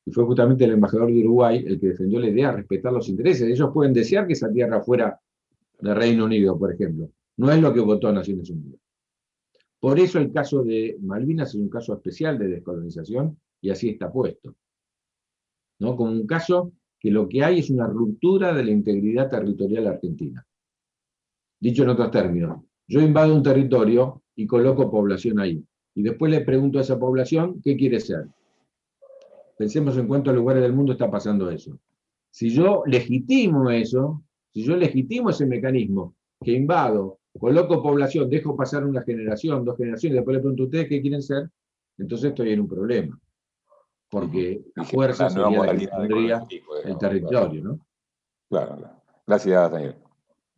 Y fue justamente el embajador de Uruguay el que defendió la idea de respetar los intereses. Ellos pueden desear que esa tierra fuera del Reino Unido, por ejemplo. No es lo que votó Naciones Unidas. Por eso el caso de Malvinas es un caso especial de descolonización y así está puesto. ¿no? Como un caso que lo que hay es una ruptura de la integridad territorial argentina. Dicho en otros términos, yo invado un territorio y coloco población ahí. Y después le pregunto a esa población qué quiere ser. Pensemos en cuántos lugares del mundo está pasando eso. Si yo legitimo eso, si yo legitimo ese mecanismo que invado coloco población, dejo pasar una generación, dos generaciones, después le pregunto a ustedes qué quieren ser, entonces estoy en un problema. Porque la fuerza sería la que tendría el territorio, ¿no? Claro, claro. Gracias, Daniel.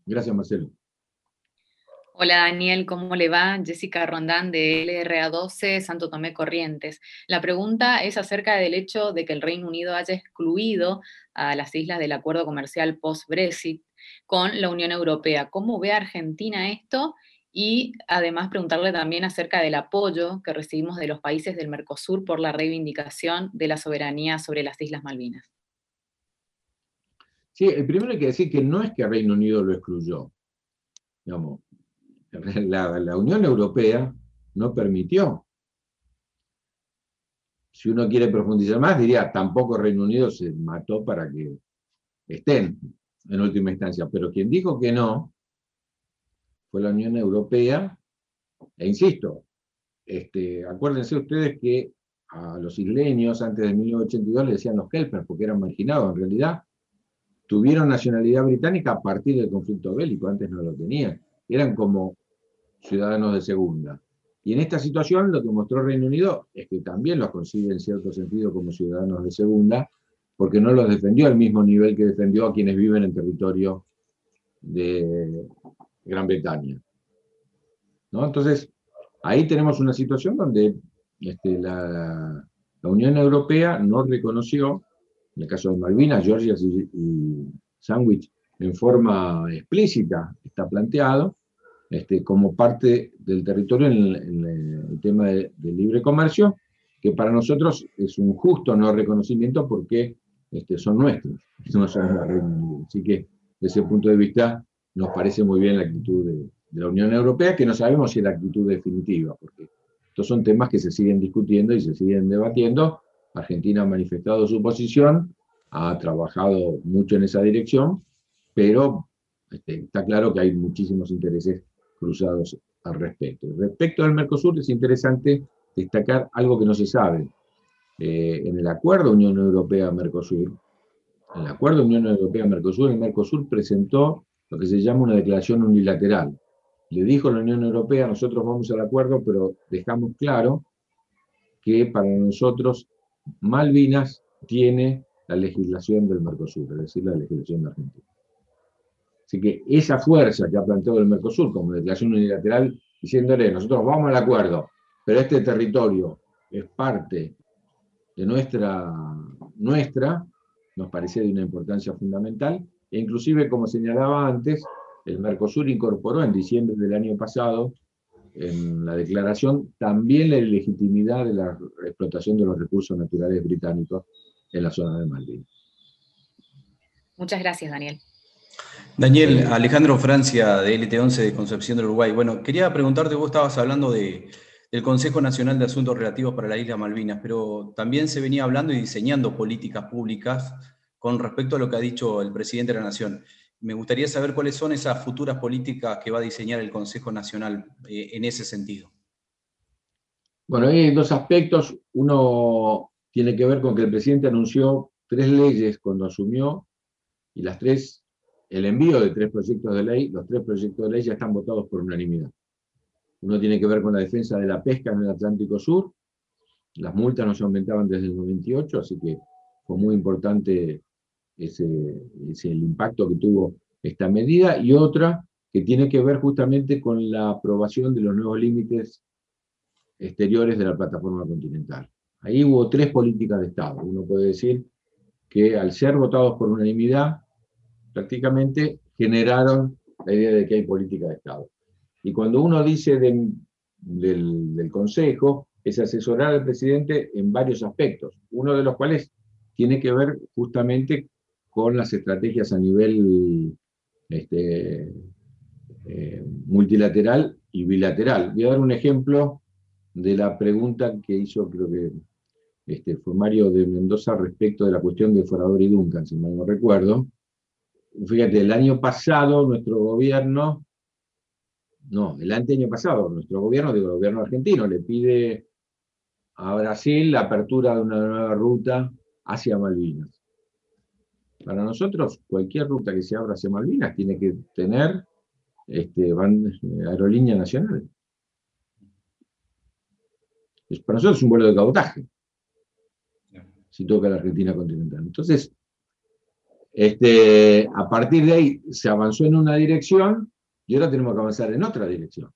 Gracias, Marcelo. Hola Daniel, ¿cómo le va? Jessica Rondán de LRA12, Santo Tomé Corrientes. La pregunta es acerca del hecho de que el Reino Unido haya excluido a las islas del acuerdo comercial post-Brexit con la Unión Europea. ¿Cómo ve Argentina esto? Y además preguntarle también acerca del apoyo que recibimos de los países del Mercosur por la reivindicación de la soberanía sobre las Islas Malvinas. Sí, primero hay que decir que no es que Reino Unido lo excluyó. Digamos, *laughs* la, la Unión Europea no permitió. Si uno quiere profundizar más, diría, tampoco Reino Unido se mató para que estén en última instancia. Pero quien dijo que no fue la Unión Europea, e insisto, este, acuérdense ustedes que a los isleños antes de 1982 le decían los kelpers porque eran marginados, en realidad tuvieron nacionalidad británica a partir del conflicto bélico, antes no lo tenían, eran como ciudadanos de segunda. Y en esta situación lo que mostró Reino Unido es que también los consigue en cierto sentido como ciudadanos de segunda, porque no los defendió al mismo nivel que defendió a quienes viven en territorio de Gran Bretaña. ¿No? Entonces, ahí tenemos una situación donde este, la, Unión Europea no reconoció, en el caso de Malvinas, Georgia y, Sandwich, en forma explícita está planteado, este, como parte del territorio en, el tema del libre comercio, que para nosotros es un justo no reconocimiento porque este, son nuestros, no son Así que, desde ese punto de vista, nos parece muy bien la actitud de, la Unión Europea, que no sabemos si es la actitud definitiva, porque estos son temas que se siguen discutiendo y se siguen debatiendo. Argentina ha manifestado su posición, ha trabajado mucho en esa dirección, pero este, está claro que hay muchísimos intereses cruzados al respecto. Respecto al Mercosur, es interesante destacar algo que no se sabe. Eh, en el acuerdo Unión Europea-Mercosur, en el acuerdo Unión Europea-Mercosur, el Mercosur presentó lo que se llama una declaración unilateral, le dijo la Unión Europea, nosotros vamos al acuerdo, pero dejamos claro que para nosotros Malvinas tiene la legislación del Mercosur, es decir, la legislación de Argentina. Así que esa fuerza que ha planteado el Mercosur como declaración unilateral, diciéndole, nosotros vamos al acuerdo, pero este territorio es parte de nuestra, nuestra nos parece de una importancia fundamental, e inclusive, como señalaba antes, el Mercosur incorporó en diciembre del año pasado en la declaración también la legitimidad de la explotación de los recursos naturales británicos en la zona de Malvinas. Muchas gracias, Daniel. Daniel, Alejandro Francia, de LT11 de Concepción del Uruguay. Bueno, quería preguntarte, vos estabas hablando de, del Consejo Nacional de Asuntos Relativos para la Isla Malvinas, pero también se venía hablando y diseñando políticas públicas con respecto a lo que ha dicho el presidente de la Nación. Me gustaría saber cuáles son esas futuras políticas que va a diseñar el Consejo Nacional eh, en ese sentido. Bueno, hay dos aspectos. Uno tiene que ver con que el presidente anunció tres leyes cuando asumió y las tres, el envío de tres proyectos de ley, los tres proyectos de ley ya están votados por unanimidad. Uno tiene que ver con la defensa de la pesca en el Atlántico Sur. Las multas no se aumentaban desde el 98, así que fue muy importante ese, el impacto que tuvo esta medida, y otra que tiene que ver justamente con la aprobación de los nuevos límites exteriores de la plataforma continental. Ahí hubo tres políticas de Estado. Uno puede decir que al ser votados por unanimidad, prácticamente generaron la idea de que hay política de Estado. Y cuando uno dice del, del Consejo, es asesorar al presidente en varios aspectos, uno de los cuales tiene que ver justamente con las estrategias a nivel este, eh, multilateral y bilateral. Voy a dar un ejemplo de la pregunta que hizo, creo que este, fue Mario de Mendoza respecto de la cuestión de Forador y Duncan, si mal no recuerdo. Fíjate, el año pasado nuestro gobierno, no, el año pasado, nuestro gobierno, digo, el gobierno argentino, le pide a Brasil la apertura de una nueva ruta hacia Malvinas. Para nosotros, cualquier ruta que se abra hacia Malvinas tiene que tener este, aerolínea nacional. Para nosotros es un vuelo de cabotaje, si toca la Argentina continental. Entonces, este, a partir de ahí se avanzó en una dirección y ahora tenemos que avanzar en otra dirección.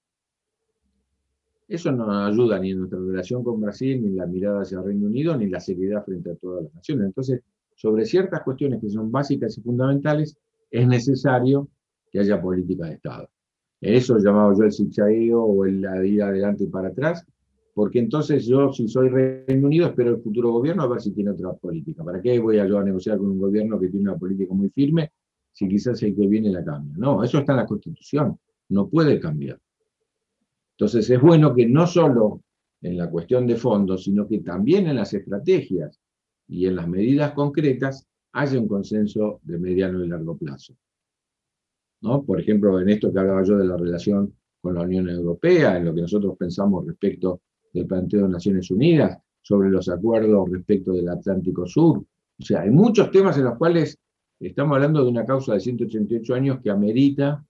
Eso no ayuda ni en nuestra relación con Brasil, ni en la mirada hacia el Reino Unido, ni en la seriedad frente a todas las naciones. Entonces, sobre ciertas cuestiones que son básicas y fundamentales, es necesario que haya política de Estado. Eso llamado yo el zigzagueo o el, la ida adelante y para atrás, porque entonces yo, si soy Reino Unido, espero el futuro gobierno a ver si tiene otra política. ¿Para qué voy a yo a negociar con un gobierno que tiene una política muy firme si quizás el que viene la cambia? No, eso está en la Constitución, no puede cambiar. Entonces es bueno que no solo en la cuestión de fondos, sino que también en las estrategias y en las medidas concretas haya un consenso de mediano y largo plazo. ¿No? Por ejemplo, en esto que hablaba yo de la relación con la Unión Europea, en lo que nosotros pensamos respecto del planteo de Naciones Unidas, sobre los acuerdos respecto del Atlántico Sur. O sea, hay muchos temas en los cuales estamos hablando de una causa de 188 años que amerita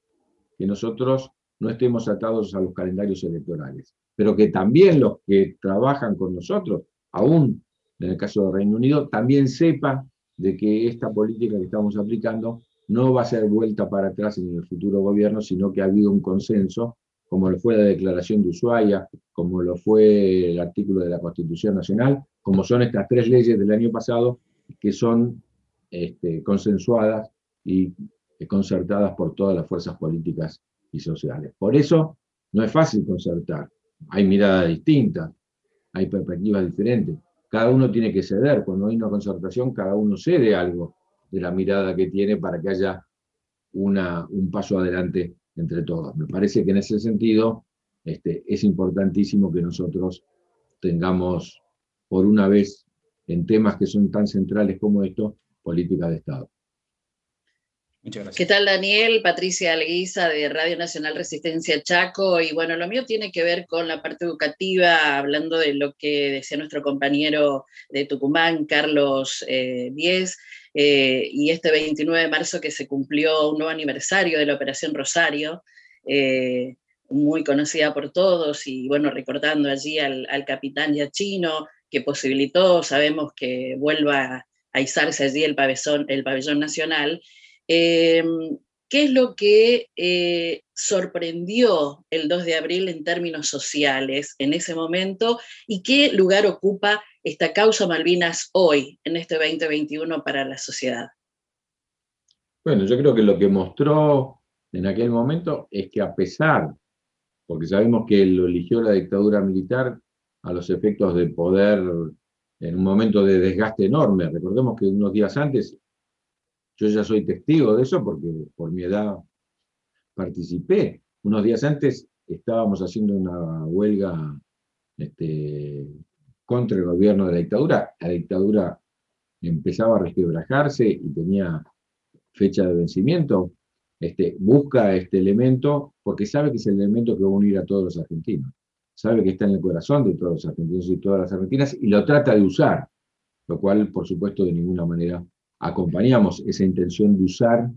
que nosotros no estemos atados a los calendarios electorales, pero que también los que trabajan con nosotros, aún en el caso del Reino Unido, también sepa de que esta política que estamos aplicando no va a ser vuelta para atrás en el futuro gobierno, sino que ha habido un consenso como lo fue la Declaración de Ushuaia, como lo fue el artículo de la Constitución Nacional, como son estas tres leyes del año pasado que son este, consensuadas y concertadas por todas las fuerzas políticas y sociales. Por eso no es fácil concertar, hay miradas distintas, hay perspectivas diferentes, cada uno tiene que ceder, cuando hay una concertación cada uno cede algo de la mirada que tiene para que haya una, un paso adelante entre todos. Me parece que en ese sentido este, es importantísimo que nosotros tengamos, por una vez, en temas que son tan centrales como esto, política de Estado. ¿Qué tal, Daniel? Patricia Alguiza de Radio Nacional Resistencia Chaco. Y bueno, lo mío tiene que ver con la parte educativa, hablando de lo que decía nuestro compañero de Tucumán, Carlos eh, Díez, eh, y este 29 de marzo que se cumplió un nuevo aniversario de la Operación Rosario, eh, muy conocida por todos, y bueno, recordando allí al, capitán Yachino, que posibilitó, sabemos que vuelva a izarse allí el pabellón, el pabellón nacional. Eh, ¿Qué es lo que sorprendió el 2 de abril en términos sociales en ese momento y qué lugar ocupa esta causa Malvinas hoy, en este 2021, para la sociedad? Bueno, yo creo que lo que mostró en aquel momento es que a pesar, porque sabemos que lo eligió la dictadura militar a los efectos de poder en un momento de desgaste enorme, recordemos que unos días antes, yo ya soy testigo de eso porque por mi edad participé, unos días antes estábamos haciendo una huelga este, contra el gobierno de la dictadura. La dictadura empezaba a resquebrajarse y tenía fecha de vencimiento. Este, busca este elemento porque sabe que es el elemento que va a unir a todos los argentinos. Sabe que está en el corazón de todos los argentinos y todas las argentinas y lo trata de usar, lo cual, por supuesto, de ninguna manera acompañamos esa intención de usar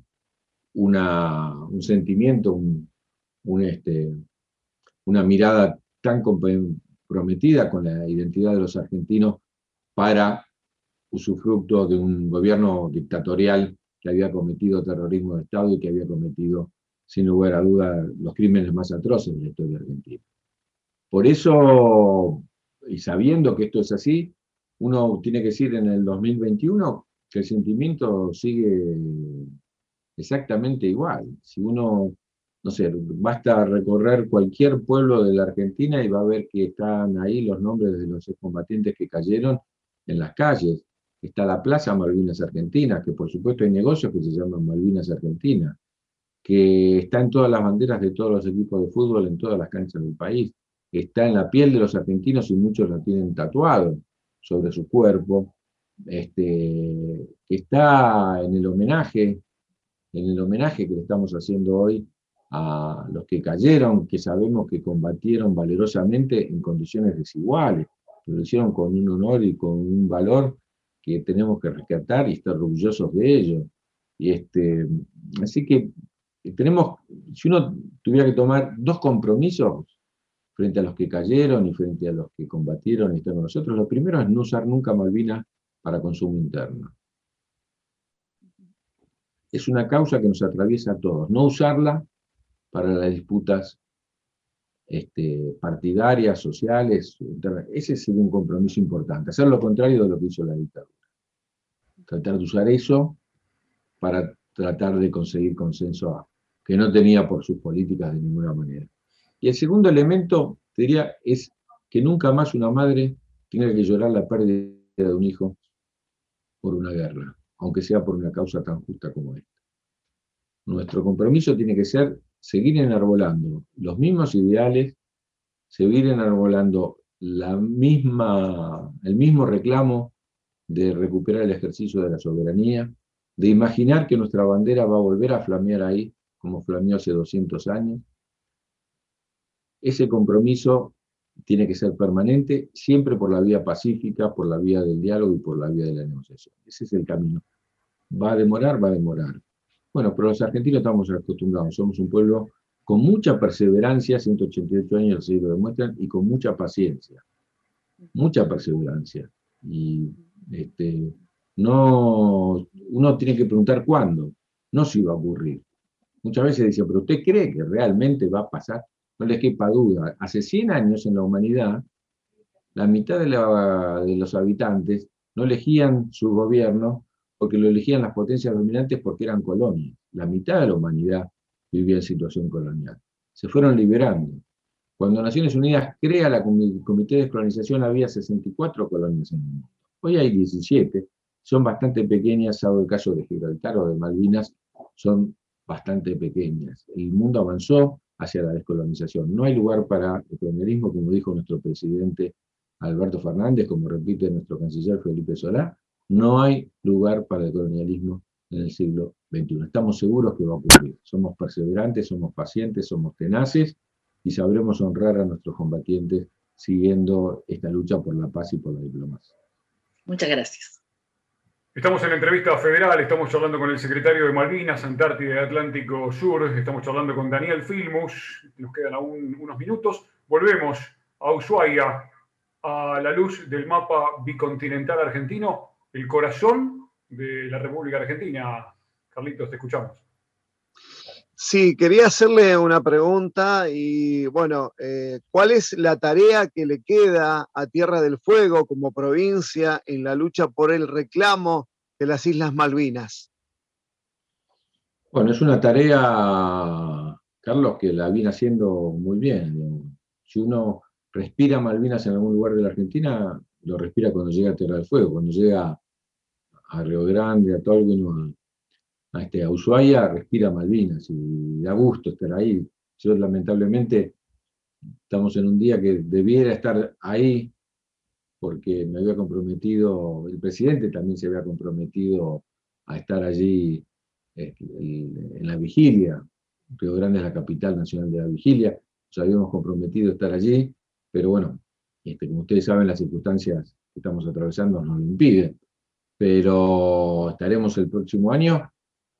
una, un sentimiento, este, una mirada tan prometida con la identidad de los argentinos para usufructo de un gobierno dictatorial que había cometido terrorismo de Estado y que había cometido, sin lugar a duda, los crímenes más atroces de la historia argentina. Por eso, y sabiendo que esto es así, uno tiene que decir en el 2021 que el sentimiento sigue exactamente igual. Si uno no sé, basta recorrer cualquier pueblo de la Argentina y va a ver que están ahí los nombres de los excombatientes que cayeron en las calles. Está la Plaza Malvinas Argentinas, que por supuesto hay negocios que se llaman Malvinas Argentinas, que está en todas las banderas de todos los equipos de fútbol, en todas las canchas del país, está en la piel de los argentinos y muchos la tienen tatuado sobre su cuerpo, este, está en el homenaje, en el homenaje que le estamos haciendo hoy a los que cayeron, que sabemos que combatieron valerosamente en condiciones desiguales, pero lo hicieron con un honor y con un valor que tenemos que rescatar y estar orgullosos de ello. Y este, así que tenemos, si uno tuviera que tomar dos compromisos frente a los que cayeron y frente a los que combatieron y están con nosotros, lo primero es no usar nunca Malvinas para consumo interno. Es una causa que nos atraviesa a todos. No usarla para las disputas este, partidarias, sociales. Ese sería un compromiso importante. Hacer lo contrario de lo que hizo la dictadura. Tratar de usar eso para tratar de conseguir consenso que no tenía por sus políticas de ninguna manera. Y el segundo elemento, diría, es que nunca más una madre tenga que llorar la pérdida de un hijo por una guerra, aunque sea por una causa tan justa como esta. Nuestro compromiso tiene que ser seguir enarbolando los mismos ideales, seguir enarbolando la misma, el mismo reclamo de recuperar el ejercicio de la soberanía, de imaginar que nuestra bandera va a volver a flamear ahí, como flameó hace 200 años. Ese compromiso tiene que ser permanente, siempre por la vía pacífica, por la vía del diálogo y por la vía de la negociación. Ese es el camino. ¿Va a demorar? Va a demorar. Bueno, pero los argentinos estamos acostumbrados, somos un pueblo con mucha perseverancia, 188 años así lo demuestran, y con mucha paciencia, mucha perseverancia. Y este, no, uno tiene que preguntar cuándo, no si va a ocurrir. Muchas veces dice, pero ¿usted cree que realmente va a pasar? No le quepa duda. Hace 100 años en la humanidad, la mitad de, de los habitantes no elegían su gobierno porque lo elegían las potencias dominantes porque eran colonias. La mitad de la humanidad vivía en situación colonial. Se fueron liberando. Cuando Naciones Unidas crea la Comité de Descolonización había 64 colonias en el mundo. Hoy hay 17, son bastante pequeñas, salvo el caso de Gibraltar o de Malvinas, son bastante pequeñas. El mundo avanzó hacia la descolonización. No hay lugar para el colonialismo, como dijo nuestro presidente Alberto Fernández, como repite nuestro canciller Felipe Solá, no hay lugar para el colonialismo en el siglo XXI. Estamos seguros que va a ocurrir. Somos perseverantes, somos pacientes, somos tenaces y sabremos honrar a nuestros combatientes siguiendo esta lucha por la paz y por la diplomacia. Muchas gracias. Estamos en la entrevista federal, estamos charlando con el secretario de Malvinas, Antártida y Atlántico Sur, estamos charlando con Daniel Filmus, nos quedan aún unos minutos. Volvemos a Ushuaia, a la luz del mapa bicontinental argentino, el corazón de la República Argentina. Carlitos, te escuchamos. Sí, quería hacerle una pregunta y bueno, eh, ¿cuál es la tarea que le queda a Tierra del Fuego como provincia en la lucha por el reclamo de las Islas Malvinas? Bueno, es una tarea, Carlos, que la viene haciendo muy bien. Si uno respira Malvinas en algún lugar de la Argentina, lo respira cuando llega a Tierra del Fuego, cuando llega a Río Grande, a Tolwyn a, este, Ushuaia, respira Malvinas y da gusto estar ahí. Yo lamentablemente estamos en un día que debiera estar ahí porque me había comprometido, el presidente también se había comprometido a estar allí este, en la vigilia. Río Grande es la capital nacional de la vigilia, nos habíamos comprometido a estar allí, pero bueno, este, como ustedes saben, las circunstancias que estamos atravesando nos lo impiden pero estaremos el próximo año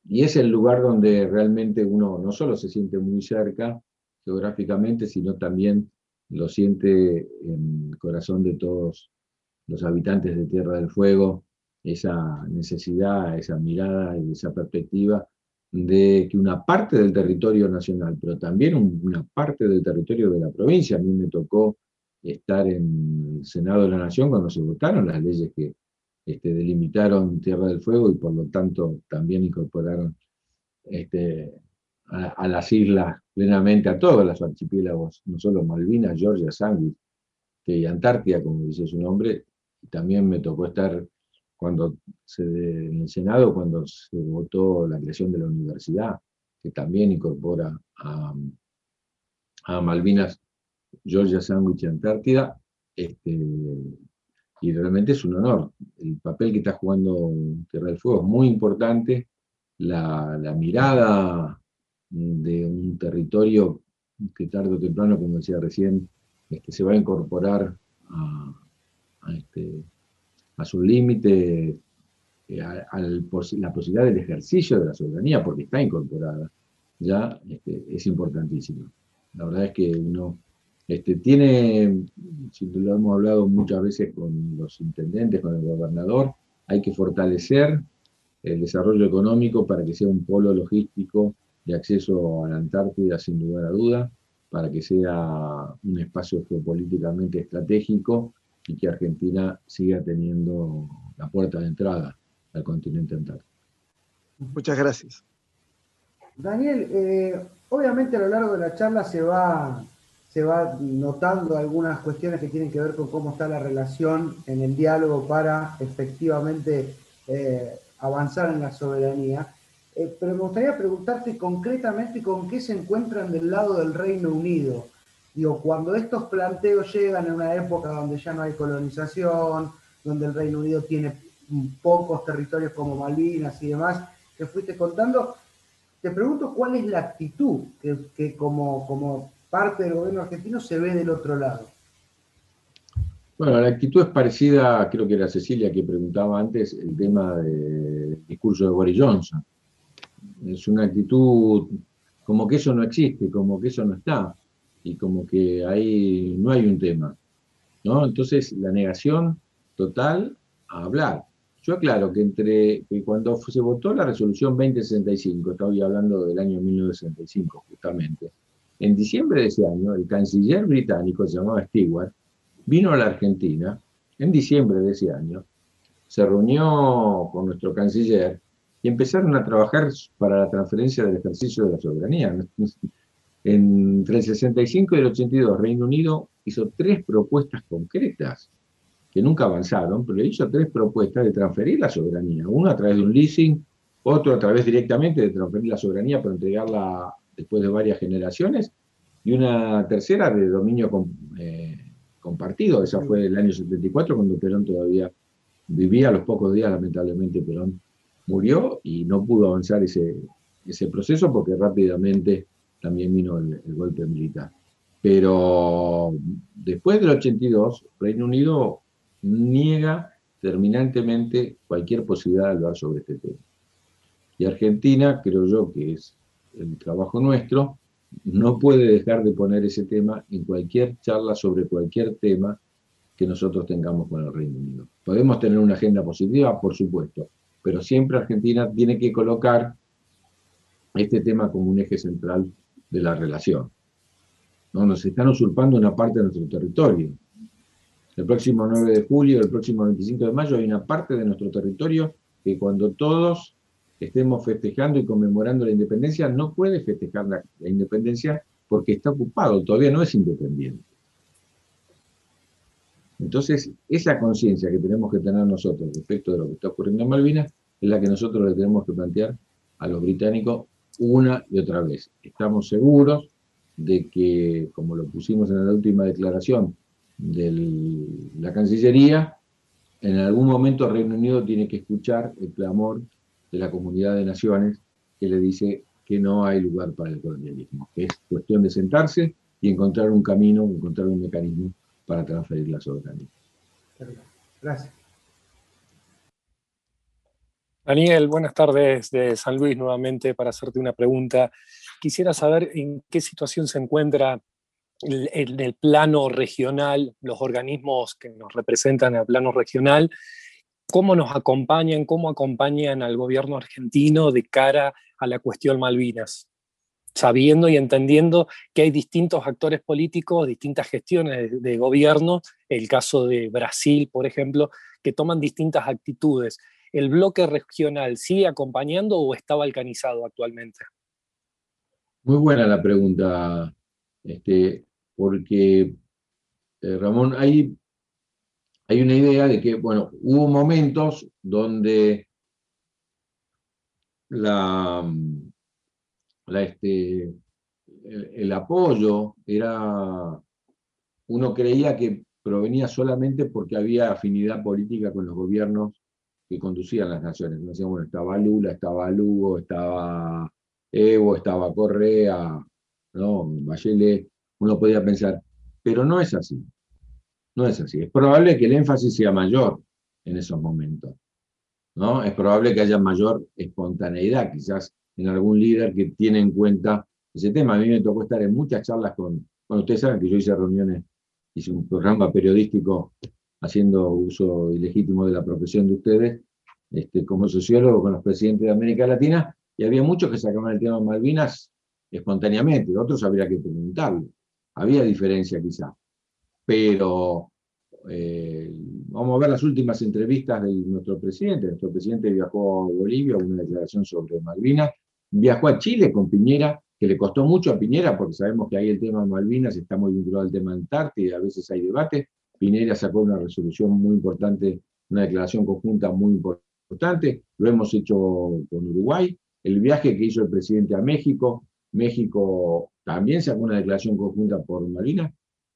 y es el lugar donde realmente uno no solo se siente muy cerca geográficamente, sino también lo siente en el corazón de todos los habitantes de Tierra del Fuego, esa necesidad, esa mirada y esa perspectiva de que una parte del territorio nacional, pero también una parte del territorio de la provincia, a mí me tocó estar en el Senado de la Nación cuando se votaron las leyes que este, delimitaron Tierra del Fuego y por lo tanto también incorporaron este, a, las islas plenamente, a todos los archipiélagos, no solo Malvinas, Georgia, Sandwich y Antártida, como dice su nombre. también me tocó estar cuando se, en el Senado, cuando se votó la creación de la universidad, que también incorpora a, Malvinas, Georgia, Sandwich y Antártida. Este, y realmente es un honor. El papel que está jugando Tierra del Fuego es muy importante. La, mirada de un territorio que tarde o temprano, como decía recién, este, se va a incorporar a, este, su límite, eh, a, la posibilidad del ejercicio de la soberanía, porque está incorporada, ya este, es importantísima. La verdad es que uno este, tiene, si lo hemos hablado muchas veces con los intendentes, con el gobernador, hay que fortalecer el desarrollo económico para que sea un polo logístico de acceso a la Antártida sin lugar a duda, para que sea un espacio geopolíticamente estratégico y que Argentina siga teniendo la puerta de entrada al continente antártico. Muchas gracias. Daniel, eh, obviamente a lo largo de la charla se va se va notando algunas cuestiones que tienen que ver con cómo está la relación en el diálogo para efectivamente eh, avanzar en la soberanía. Eh, pero me gustaría preguntarte concretamente con qué se encuentran del lado del Reino Unido. Digo, cuando estos planteos llegan en una época donde ya no hay colonización, donde el Reino Unido tiene pocos territorios como Malvinas y demás, que fuiste contando, te pregunto cuál es la actitud que, como, como parte del gobierno argentino se ve del otro lado. Bueno, la actitud es parecida, creo que era Cecilia que preguntaba antes, el tema del discurso de Boris Johnson. Es una actitud como que eso no existe, como que eso no está, y como que ahí no hay un tema. ¿no? Entonces, la negación total a hablar. Yo aclaro que entre que cuando se votó la resolución 2065, estoy hablando del año 1965 justamente, en diciembre de ese año el canciller británico, se llamaba Stewart, vino a la Argentina, en diciembre de ese año, se reunió con nuestro canciller y empezaron a trabajar para la transferencia del ejercicio de la soberanía. Entre el 65 y el 82, Reino Unido hizo tres propuestas concretas que nunca avanzaron, pero hizo tres propuestas de transferir la soberanía. Una a través de un leasing, otro a través directamente de transferir la soberanía para entregarla después de varias generaciones, y una tercera de dominio eh, compartido. Esa fue el año 74, cuando Perón todavía vivía. A los pocos días, lamentablemente, Perón murió y no pudo avanzar ese, ese proceso porque rápidamente también vino el, el golpe militar. Pero después del 82, Reino Unido niega terminantemente cualquier posibilidad de hablar sobre este tema. Y Argentina, creo yo que es el trabajo nuestro, no puede dejar de poner ese tema en cualquier charla sobre cualquier tema que nosotros tengamos con el Reino Unido. Podemos tener una agenda positiva, por supuesto, pero siempre Argentina tiene que colocar este tema como un eje central de la relación. ¿No? Nos están usurpando una parte de nuestro territorio el próximo 9 de julio, el próximo 25 de mayo, hay una parte de nuestro territorio que cuando todos estemos festejando y conmemorando la independencia, no puede festejar la, independencia porque está ocupado, todavía no es independiente. Entonces, esa conciencia que tenemos que tener nosotros respecto de lo que está ocurriendo en Malvinas es la que nosotros le tenemos que plantear a los británicos una y otra vez. Estamos seguros de que, como lo pusimos en la última declaración, de la Cancillería, en algún momento Reino Unido tiene que escuchar el clamor de la comunidad de naciones que le dice que no hay lugar para el colonialismo, que es cuestión de sentarse y encontrar un camino, encontrar un mecanismo para transferir la soberanía. Gracias. Daniel, buenas tardes de San Luis nuevamente para hacerte una pregunta. Quisiera saber en qué situación se encuentra en el plano regional, los organismos que nos representan en el plano regional, cómo nos acompañan, cómo acompañan al gobierno argentino de cara a la cuestión Malvinas, sabiendo y entendiendo que hay distintos actores políticos, distintas gestiones de, gobierno, el caso de Brasil, por ejemplo, que toman distintas actitudes. ¿El bloque regional sigue acompañando o está balcanizado actualmente? Muy buena la pregunta. Este, porque, eh, Ramón, hay, hay una idea de que, bueno, hubo momentos donde este, el, apoyo era, uno creía que provenía solamente porque había afinidad política con los gobiernos que conducían las naciones. bueno, estaba Lula, estaba Lugo, estaba Evo, estaba Correa, ¿no? Bachelet uno podía pensar, pero no es así. No es así. Es probable que el énfasis sea mayor en esos momentos. ¿no? Es probable que haya mayor espontaneidad, quizás en algún líder que tiene en cuenta ese tema. A mí me tocó estar en muchas charlas con, bueno, ustedes saben que yo hice reuniones, hice un programa periodístico haciendo uso ilegítimo de la profesión de ustedes, este, como sociólogo con los presidentes de América Latina, y había muchos que sacaban el tema Malvinas espontáneamente, otros habría que preguntarlo. Había diferencia quizá, pero eh, vamos a ver las últimas entrevistas de nuestro presidente. Nuestro presidente viajó a Bolivia, una declaración sobre Malvinas, viajó a Chile con Piñera que le costó mucho a Piñera, porque sabemos que ahí el tema de Malvinas está muy vinculado al tema Antártida, a veces hay debate. Piñera sacó una resolución muy importante, una declaración conjunta muy importante, lo hemos hecho con Uruguay, el viaje que hizo el presidente a México, México también sacó una declaración conjunta por Malvinas,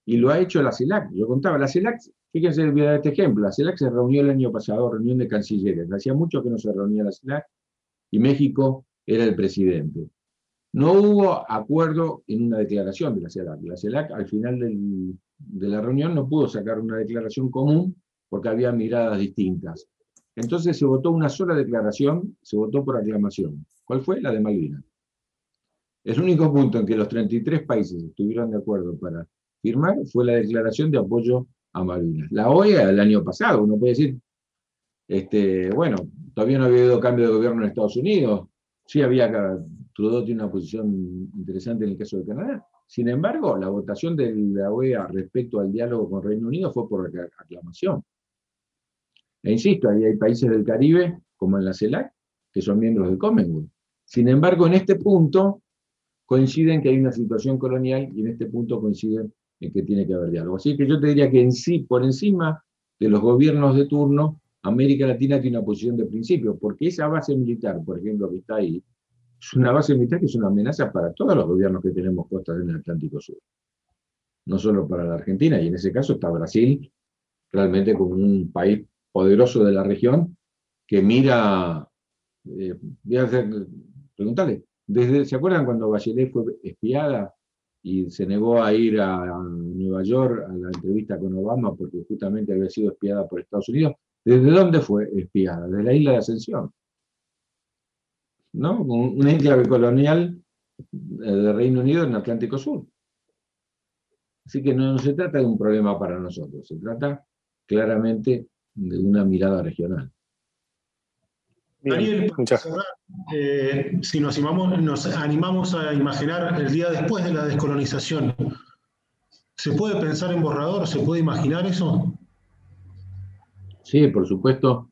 y lo ha hecho la CELAC. Yo contaba, la CELAC, fíjense este ejemplo, la CELAC se reunió el año pasado, reunión de cancilleres, hacía mucho que no se reunía la CELAC, y México era el presidente. No hubo acuerdo en una declaración de la CELAC. La CELAC al final de la reunión no pudo sacar una declaración común porque había miradas distintas. Entonces se votó una sola declaración, se votó por aclamación. ¿Cuál fue? La de Malvinas. El único punto en que los 33 países estuvieron de acuerdo para firmar fue la declaración de apoyo a Malvinas. La OEA el año pasado, uno puede decir, este, bueno, todavía no había habido cambio de gobierno en Estados Unidos, sí había, Trudeau tiene una posición interesante en el caso de Canadá. Sin embargo, la votación de la OEA respecto al diálogo con Reino Unido fue por aclamación. E insisto, ahí hay países del Caribe, como en la CELAC, que son miembros del Commonwealth. Sin embargo, en este punto coinciden que hay una situación colonial y en este punto coinciden en que tiene que haber diálogo. Así que yo te diría que en sí, por encima de los gobiernos de turno, América Latina tiene una posición de principio, porque esa base militar, por ejemplo, que está ahí, es una base militar que es una amenaza para todos los gobiernos que tenemos costas en el Atlántico Sur. No solo para la Argentina, y en ese caso está Brasil, realmente como un país poderoso de la región, que mira, eh, voy a hacer, preguntarle, desde, ¿se acuerdan cuando Bachelet fue espiada y se negó a ir a, Nueva York a la entrevista con Obama porque justamente había sido espiada por Estados Unidos. ¿Desde dónde fue espiada? Desde la isla de Ascensión. ¿No? Una isla colonial eh, del Reino Unido en el Atlántico Sur. Así que no, se trata de un problema para nosotros, se trata claramente de una mirada regional. Daniel, eh, si nos nos animamos a imaginar el día después de la descolonización, ¿se puede pensar en borrador? ¿Se puede imaginar eso? Sí, por supuesto.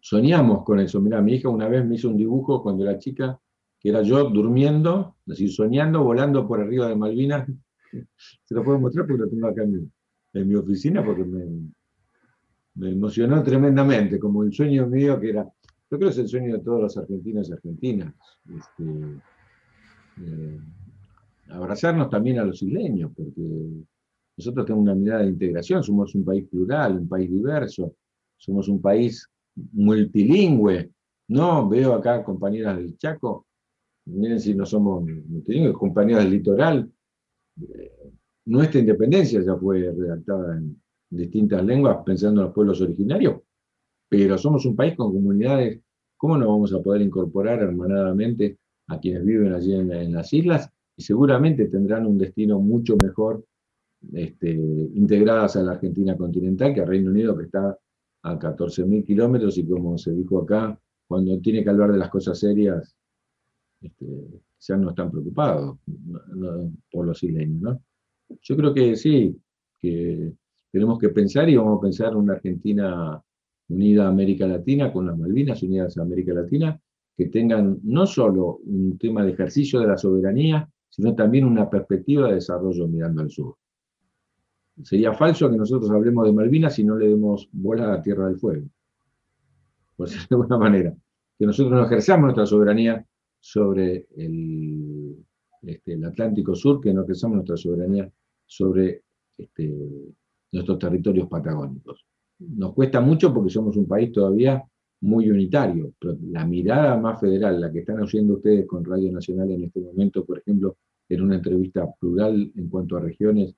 Soñamos con eso. Mira, mi hija una vez me hizo un dibujo cuando era chica, que era yo durmiendo, es decir, soñando, volando por arriba de Malvinas. *laughs* Se lo puedo mostrar porque lo tengo acá en mi oficina porque me, me emocionó tremendamente, como el sueño mío que era, yo creo que es el sueño de todos los argentinos y argentinas, este, eh, abrazarnos también a los isleños, porque nosotros tenemos una mirada de integración, somos un país plural, un país diverso, somos un país multilingüe, no veo acá compañeras del Chaco, miren si no somos multilingües, compañeras del litoral, eh, nuestra independencia ya fue redactada en, distintas lenguas pensando en los pueblos originarios, pero somos un país con comunidades, ¿cómo no vamos a poder incorporar hermanadamente a quienes viven allí en, las islas? Y seguramente tendrán un destino mucho mejor este, integradas a la Argentina continental que al Reino Unido, que está a 14.000 kilómetros y como se dijo acá, cuando tiene que hablar de las cosas serias, este, ya no están preocupados por los isleños. ¿no? Yo creo que sí, que tenemos que pensar y vamos a pensar en una Argentina unida a América Latina, con las Malvinas unidas a América Latina, que tengan no solo un tema de ejercicio de la soberanía, sino también una perspectiva de desarrollo mirando al sur. Sería falso que nosotros hablemos de Malvinas si no le demos bola a la Tierra del Fuego. Por decirlo *laughs* de alguna manera. Que nosotros no ejerzamos nuestra soberanía sobre el, este, Atlántico Sur, que no ejerzamos nuestra soberanía sobre este, nuestros territorios patagónicos. Nos cuesta mucho porque somos un país todavía muy unitario, pero la mirada más federal, la que están haciendo ustedes con Radio Nacional en este momento, por ejemplo, en una entrevista plural en cuanto a regiones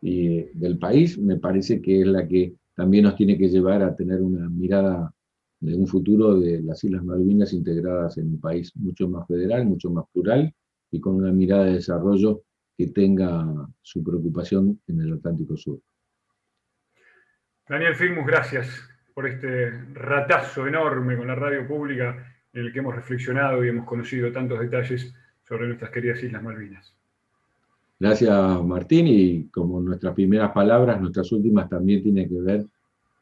del país, me parece que es la que también nos tiene que llevar a tener una mirada de un futuro de las Islas Malvinas integradas en un país mucho más federal, mucho más plural y con una mirada de desarrollo que tenga su preocupación en el Atlántico Sur. Daniel Filmus, gracias por este ratazo enorme con la radio pública en el que hemos reflexionado y hemos conocido tantos detalles sobre nuestras queridas Islas Malvinas. Gracias, Martín, y como nuestras primeras palabras, nuestras últimas también tienen que ver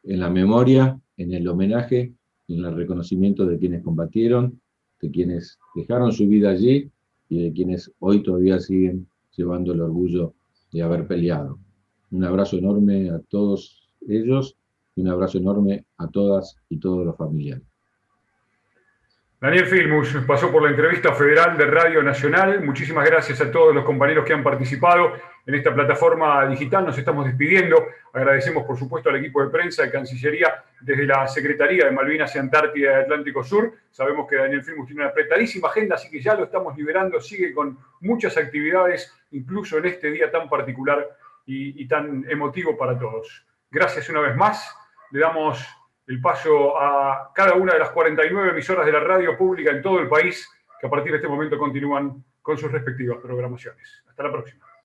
en la memoria, en el homenaje, en el reconocimiento de quienes combatieron, de quienes dejaron su vida allí y de quienes hoy todavía siguen llevando el orgullo de haber peleado. Un abrazo enorme a todos ellos y un abrazo enorme a todas y todos los familiares. Daniel Filmus pasó por la entrevista federal de Radio Nacional. Muchísimas gracias a todos los compañeros que han participado en esta plataforma digital. Nos estamos despidiendo. Agradecemos, por supuesto, al equipo de prensa de Cancillería desde la Secretaría de Malvinas y Antártida y Atlántico Sur. Sabemos que Daniel Filmus tiene una apretadísima agenda, así que ya lo estamos liberando. Sigue con muchas actividades, incluso en este día tan particular y tan emotivo para todos. Gracias una vez más. Le damos el paso a cada una de las 49 emisoras de la radio pública en todo el país, que a partir de este momento continúan con sus respectivas programaciones. Hasta la próxima.